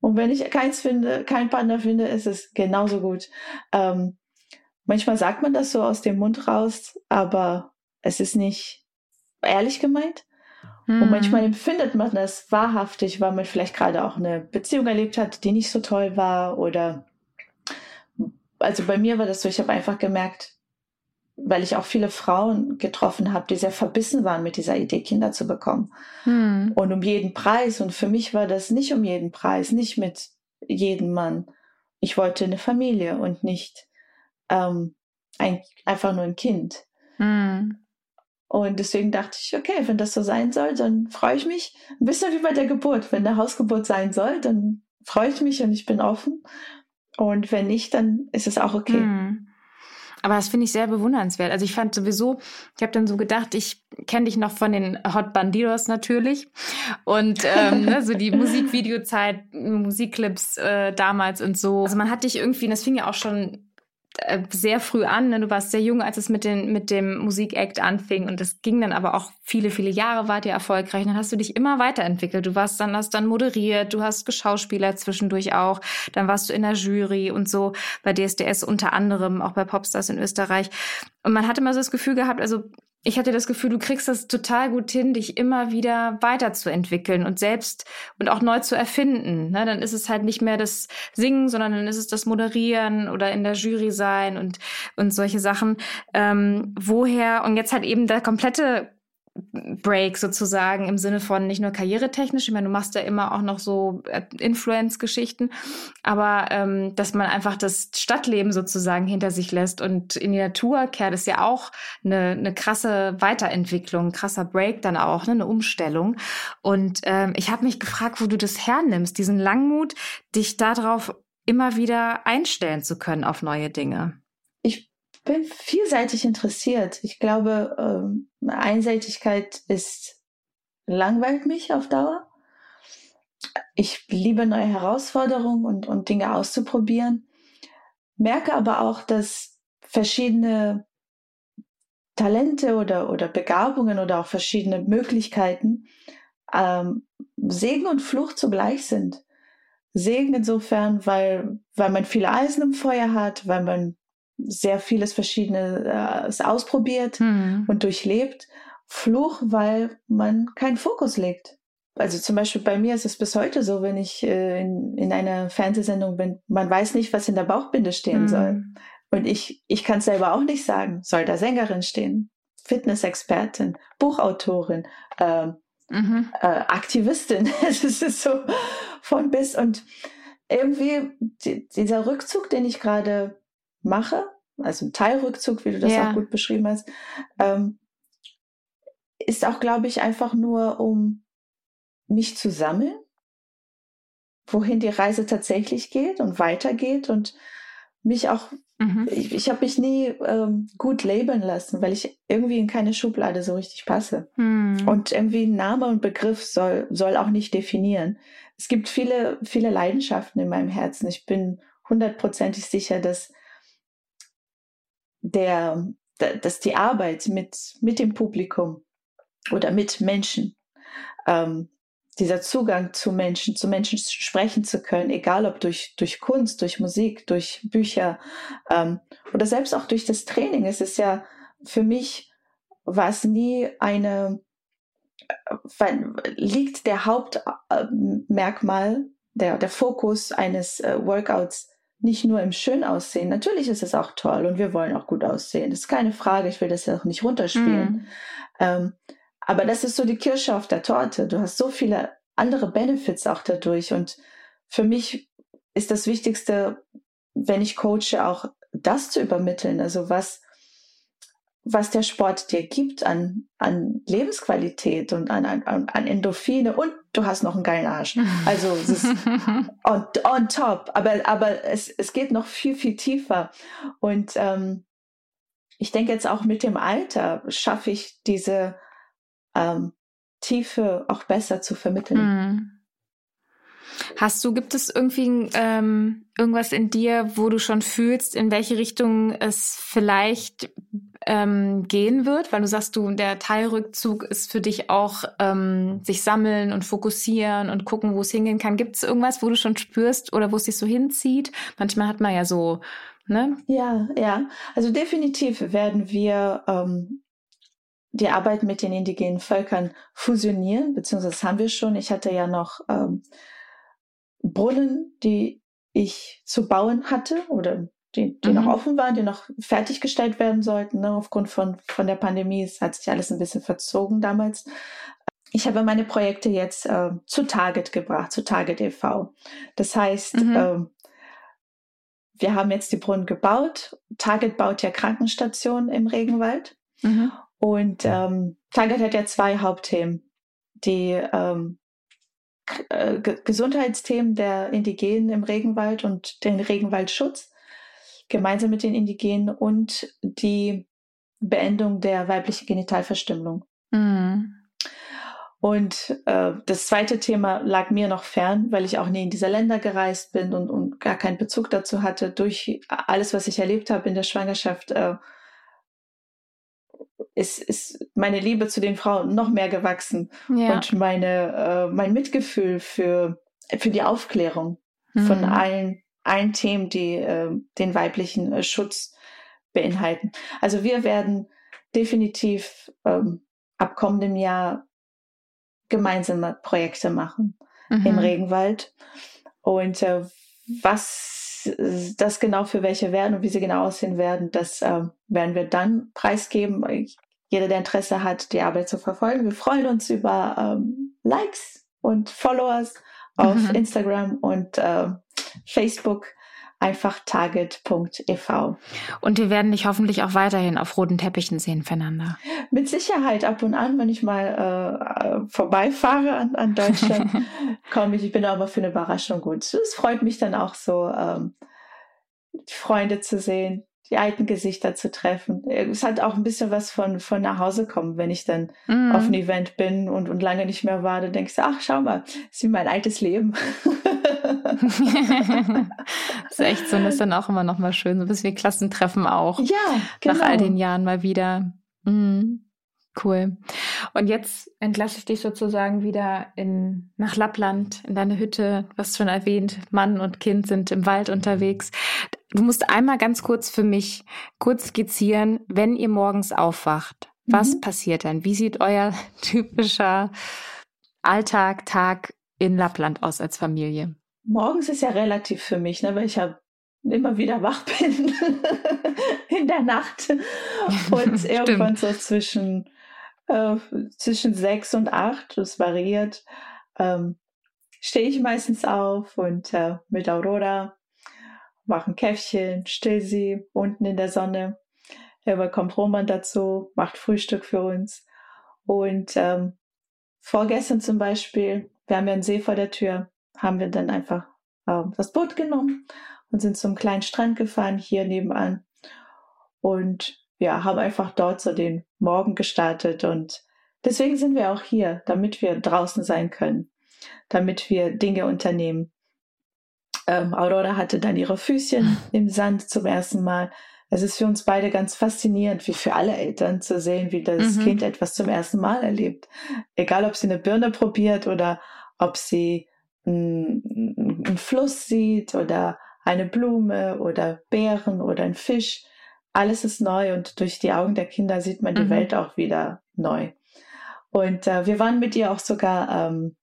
Und wenn ich keins finde, keinen Partner finde, ist es genauso gut. Ähm, manchmal sagt man das so aus dem Mund raus, aber es ist nicht ehrlich gemeint. Hm. Und manchmal empfindet man das wahrhaftig, weil man vielleicht gerade auch eine Beziehung erlebt hat, die nicht so toll war. Oder also bei mir war das so, ich habe einfach gemerkt, weil ich auch viele Frauen getroffen habe, die sehr verbissen waren mit dieser Idee, Kinder zu bekommen. Hm. Und um jeden Preis. Und für mich war das nicht um jeden Preis, nicht mit jedem Mann. Ich wollte eine Familie und nicht ähm, ein, einfach nur ein Kind. Hm. Und deswegen dachte ich, okay, wenn das so sein soll, dann freue ich mich. Ein bisschen wie bei der Geburt. Wenn eine Hausgeburt sein soll, dann freue ich mich und ich bin offen. Und wenn nicht, dann ist es auch okay. Hm. Aber das finde ich sehr bewundernswert. Also ich fand sowieso, ich habe dann so gedacht, ich kenne dich noch von den Hot Bandidos natürlich. Und ähm, ne, so die [laughs] Musikvideozeit, Musikclips äh, damals und so. Also man hat dich irgendwie, und das fing ja auch schon sehr früh an. Ne? Du warst sehr jung, als es mit, den, mit dem Musikakt anfing. Und das ging dann aber auch viele, viele Jahre wart ihr erfolgreich. Dann hast du dich immer weiterentwickelt. Du warst dann, hast dann moderiert, du hast Geschauspieler zwischendurch auch. Dann warst du in der Jury und so bei DSDS unter anderem, auch bei Popstars in Österreich. Und man hatte immer so das Gefühl gehabt, also ich hatte das Gefühl, du kriegst das total gut hin, dich immer wieder weiterzuentwickeln und selbst und auch neu zu erfinden. Ne? Dann ist es halt nicht mehr das Singen, sondern dann ist es das Moderieren oder in der Jury sein und, und solche Sachen. Ähm, woher, und jetzt halt eben der komplette Break sozusagen im Sinne von nicht nur karrieretechnisch, ich meine, du machst ja immer auch noch so äh, Influence-Geschichten, aber ähm, dass man einfach das Stadtleben sozusagen hinter sich lässt und in die Natur kehrt, ist ja auch eine, eine krasse Weiterentwicklung, ein krasser Break dann auch, ne, eine Umstellung. Und ähm, ich habe mich gefragt, wo du das hernimmst, diesen Langmut, dich darauf immer wieder einstellen zu können auf neue Dinge. Ich bin vielseitig interessiert. Ich glaube, ähm, Einseitigkeit ist langweilt mich auf Dauer. Ich liebe neue Herausforderungen und, und Dinge auszuprobieren. Merke aber auch, dass verschiedene Talente oder, oder Begabungen oder auch verschiedene Möglichkeiten ähm, Segen und Fluch zugleich sind. Segen insofern, weil, weil man viele Eisen im Feuer hat, weil man sehr vieles Verschiedenes äh, ausprobiert mhm. und durchlebt. Fluch, weil man keinen Fokus legt. Also zum Beispiel bei mir ist es bis heute so, wenn ich äh, in, in einer Fernsehsendung bin, man weiß nicht, was in der Bauchbinde stehen mhm. soll. Und ich, ich kann es selber auch nicht sagen. Soll da Sängerin stehen? Fitnessexpertin, Buchautorin, äh, mhm. äh, Aktivistin. [laughs] es ist so von bis. Und irgendwie die, dieser Rückzug, den ich gerade mache, also ein Teilrückzug, wie du das ja. auch gut beschrieben hast, ähm, ist auch, glaube ich, einfach nur, um mich zu sammeln, wohin die Reise tatsächlich geht und weitergeht und mich auch, mhm. ich, ich habe mich nie ähm, gut labeln lassen, weil ich irgendwie in keine Schublade so richtig passe. Mhm. Und irgendwie Name und Begriff soll, soll auch nicht definieren. Es gibt viele, viele Leidenschaften in meinem Herzen. Ich bin hundertprozentig sicher, dass der, dass die Arbeit mit, mit dem Publikum oder mit Menschen, ähm, dieser Zugang zu Menschen, zu Menschen sprechen zu können, egal ob durch, durch Kunst, durch Musik, durch Bücher ähm, oder selbst auch durch das Training. Es ist ja für mich war es nie eine, äh, liegt der Hauptmerkmal, der, der Fokus eines äh, Workouts nicht nur im Schönaussehen. Natürlich ist es auch toll und wir wollen auch gut aussehen. Das ist keine Frage. Ich will das ja auch nicht runterspielen. Mm. Ähm, aber das ist so die Kirsche auf der Torte. Du hast so viele andere Benefits auch dadurch. Und für mich ist das Wichtigste, wenn ich coache, auch das zu übermitteln. Also was, was der Sport dir gibt an, an Lebensqualität und an, an, an Endorphine und du hast noch einen geilen Arsch. [laughs] Also es ist on, on top, aber, aber es, es geht noch viel, viel tiefer. Und ähm, ich denke jetzt auch mit dem Alter schaffe ich diese ähm, Tiefe auch besser zu vermitteln. Hast du, gibt es irgendwie ähm, irgendwas in dir, wo du schon fühlst, in welche Richtung es vielleicht ähm, gehen wird? Weil du sagst, du, der Teilrückzug ist für dich auch ähm, sich sammeln und fokussieren und gucken, wo es hingehen kann. Gibt es irgendwas, wo du schon spürst oder wo es sich so hinzieht? Manchmal hat man ja so, ne? Ja, ja. Also definitiv werden wir ähm, die Arbeit mit den indigenen Völkern fusionieren, beziehungsweise das haben wir schon. Ich hatte ja noch ähm, Brunnen, die ich zu bauen hatte oder die, die mhm. noch offen waren, die noch fertiggestellt werden sollten. Ne? Aufgrund von, von der Pandemie es hat sich alles ein bisschen verzogen damals. Ich habe meine Projekte jetzt äh, zu Target gebracht, zu Target e.V. Das heißt, mhm. äh, wir haben jetzt die Brunnen gebaut. Target baut ja Krankenstationen im Regenwald. Mhm. Und ähm, Target hat ja zwei Hauptthemen. Die ähm, äh, Gesundheitsthemen der Indigenen im Regenwald und den Regenwaldschutz gemeinsam mit den Indigenen und die Beendung der weiblichen Genitalverstümmelung. Mhm. Und äh, das zweite Thema lag mir noch fern, weil ich auch nie in diese Länder gereist bin und, und gar keinen Bezug dazu hatte. Durch alles, was ich erlebt habe in der Schwangerschaft, äh, ist, ist meine Liebe zu den Frauen noch mehr gewachsen ja. und meine, äh, mein Mitgefühl für, für die Aufklärung mhm. von allen, allen Themen, die äh, den weiblichen äh, Schutz beinhalten. Also wir werden definitiv ähm, ab kommendem Jahr gemeinsame Projekte machen mhm. im Regenwald. Und äh, was das genau für welche werden und wie sie genau aussehen werden, das äh, werden wir dann preisgeben. Ich, jeder, der Interesse hat, die Arbeit zu verfolgen. Wir freuen uns über ähm, Likes und Followers auf mhm. Instagram und äh, Facebook einfach target.ev. Und wir werden dich hoffentlich auch weiterhin auf roten Teppichen sehen, Fernanda. Mit Sicherheit ab und an, wenn ich mal äh, vorbeifahre an, an Deutschland, [laughs] komme ich. Ich bin aber für eine Überraschung gut. Es freut mich dann auch so, ähm, Freunde zu sehen, die alten Gesichter zu treffen. Es hat auch ein bisschen was von, von nach Hause kommen, wenn ich dann mm. auf ein Event bin und, und lange nicht mehr war, dann denkst du, ach, schau mal, das ist wie mein altes Leben. [laughs] das ist echt so, und das ist dann auch immer noch mal schön, so ein bisschen wie Klassentreffen auch. Ja, genau. Nach all den Jahren mal wieder. Mm. Cool. Und jetzt entlasse ich dich sozusagen wieder in, nach Lappland, in deine Hütte. Du hast schon erwähnt, Mann und Kind sind im Wald unterwegs. Du musst einmal ganz kurz für mich kurz skizzieren, wenn ihr morgens aufwacht. Was mhm. passiert dann? Wie sieht euer [laughs] typischer Alltag, Tag in Lappland aus als Familie? Morgens ist ja relativ für mich, ne, weil ich ja immer wieder wach [laughs] bin in der Nacht und [laughs] irgendwann so zwischen äh, zwischen sechs und acht, das variiert, ähm, stehe ich meistens auf und äh, mit Aurora mache ein Käffchen, still sie unten in der Sonne. Irgendwann kommt Roman dazu, macht Frühstück für uns. Und ähm, vorgestern zum Beispiel, wir haben ja einen See vor der Tür, haben wir dann einfach ähm, das Boot genommen und sind zum kleinen Strand gefahren, hier nebenan. Und ja, haben einfach dort so den Morgen gestartet und deswegen sind wir auch hier, damit wir draußen sein können, damit wir Dinge unternehmen. Ähm, Aurora hatte dann ihre Füßchen im Sand zum ersten Mal. Es ist für uns beide ganz faszinierend, wie für alle Eltern zu sehen, wie das mhm. Kind etwas zum ersten Mal erlebt. Egal, ob sie eine Birne probiert oder ob sie einen, einen Fluss sieht oder eine Blume oder Beeren oder einen Fisch alles ist neu und durch die Augen der Kinder sieht man die mhm. Welt auch wieder neu. Und äh, wir waren mit ihr auch sogar ähm,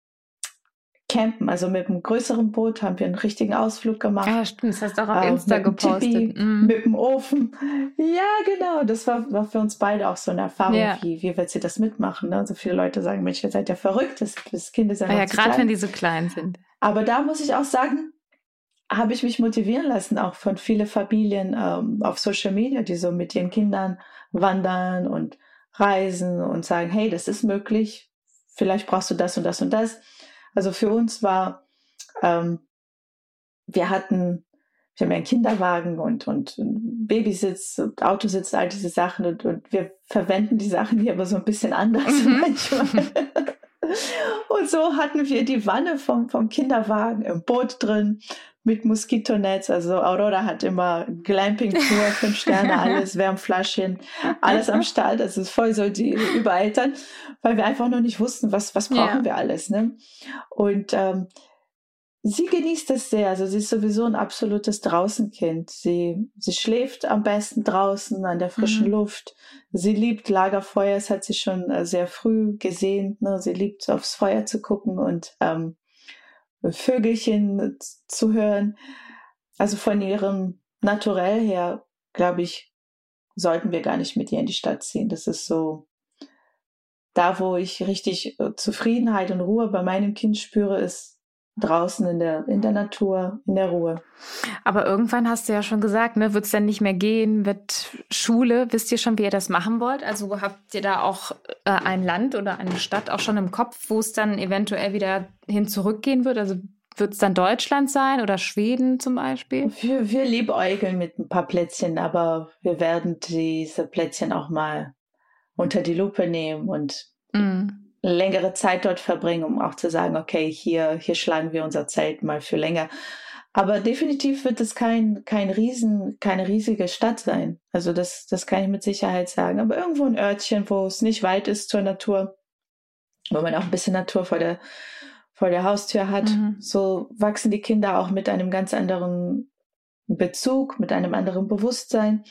campen, also mit einem größeren Boot haben wir einen richtigen Ausflug gemacht. Ja, stimmt, das hast du auch auf äh, Insta mit gepostet. Tipi, mm. Mit dem Ofen. Ja, genau, das war, war für uns beide auch so eine Erfahrung, ja. wie, wie wird sie das mitmachen. Ne? So viele Leute sagen, Mensch, ihr seid ja verrückt, das, das Kind ist ja, ja gerade wenn die so klein sind. Aber da muss ich auch sagen, habe ich mich motivieren lassen, auch von vielen Familien ähm, auf Social Media, die so mit ihren Kindern wandern und reisen und sagen, hey, das ist möglich, vielleicht brauchst du das und das und das. Also für uns war, ähm, wir hatten, wir haben einen Kinderwagen und, und Babysitz und Autositz, all diese Sachen und, und wir verwenden die Sachen hier aber so ein bisschen anders mhm. [laughs] manchmal. Und so hatten wir die Wanne vom, vom Kinderwagen im Boot drin mit Moskitonetz. Also Aurora hat immer Glamping-Tour, fünf Sterne, [laughs] alles, Wärmflaschen, alles am Start. Das ist voll so die Übereltern, weil wir einfach noch nicht wussten, was, was brauchen ja. wir alles. Ne? Und ähm, sie genießt es sehr. Also sie ist sowieso ein absolutes Draußenkind. Sie, sie schläft am besten draußen an der frischen mhm. Luft. Sie liebt Lagerfeuer. Das hat sie schon äh, sehr früh gesehen. Ne? Sie liebt aufs Feuer zu gucken und ähm, Vögelchen zu hören. Also von ihrem Naturell her, glaube ich, sollten wir gar nicht mit ihr in die Stadt ziehen. Das ist so da, wo ich richtig äh, Zufriedenheit und Ruhe bei meinem Kind spüre, ist draußen in der, in der Natur, in der Ruhe. Aber irgendwann hast du ja schon gesagt, ne, wird es dann nicht mehr gehen mit Schule? Wisst ihr schon, wie ihr das machen wollt? Also habt ihr da auch äh, ein Land oder eine Stadt auch schon im Kopf, wo es dann eventuell wieder hin zurückgehen wird? Also wird es dann Deutschland sein oder Schweden zum Beispiel? Wir, wir liebäugeln mit ein paar Plätzchen, aber wir werden diese Plätzchen auch mal unter die Lupe nehmen und mm längere Zeit dort verbringen, um auch zu sagen, okay, hier, hier schlagen wir unser Zelt mal für länger. Aber definitiv wird es kein, kein Riesen, keine riesige Stadt sein. Also das, das kann ich mit Sicherheit sagen. Aber irgendwo ein Örtchen, wo es nicht weit ist zur Natur, wo man auch ein bisschen Natur vor der, vor der Haustür hat. Mhm. So wachsen die Kinder auch mit einem ganz anderen Bezug, mit einem anderen Bewusstsein.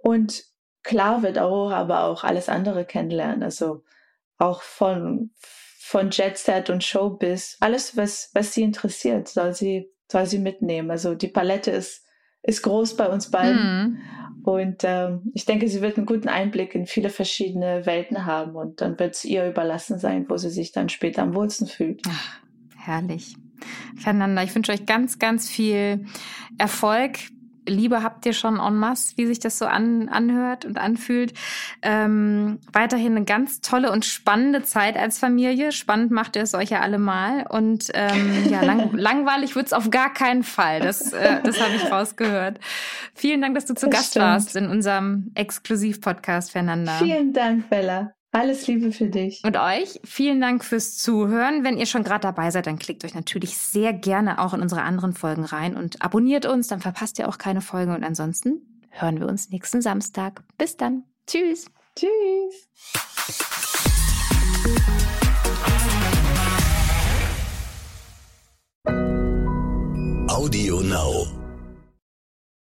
Und klar wird Aurora aber auch alles andere kennenlernen. Also auch von, von Jet Set und Showbiz. Alles, was, was sie interessiert, soll sie, soll sie mitnehmen. Also die Palette ist, ist groß bei uns beiden. Mhm. Und ähm, ich denke, sie wird einen guten Einblick in viele verschiedene Welten haben und dann wird es ihr überlassen sein, wo sie sich dann später am wohlsten fühlt. Ach, herrlich. Fernanda, ich wünsche euch ganz, ganz viel Erfolg Liebe habt ihr schon en masse, wie sich das so an, anhört und anfühlt. Ähm, weiterhin eine ganz tolle und spannende Zeit als Familie. Spannend macht ihr es euch ja alle mal. Und ähm, ja, lang, [laughs] langweilig wird's auf gar keinen Fall. Das, äh, das habe ich rausgehört. Vielen Dank, dass du zu das Gast stimmt. warst in unserem Exklusiv-Podcast, Fernanda. Vielen Dank, Bella. Alles Liebe für dich. Und euch. Vielen Dank fürs Zuhören. Wenn ihr schon gerade dabei seid, dann klickt euch natürlich sehr gerne auch in unsere anderen Folgen rein und abonniert uns, dann verpasst ihr auch keine Folge. Und ansonsten hören wir uns nächsten Samstag. Bis dann. Tschüss. Tschüss. Audio Now.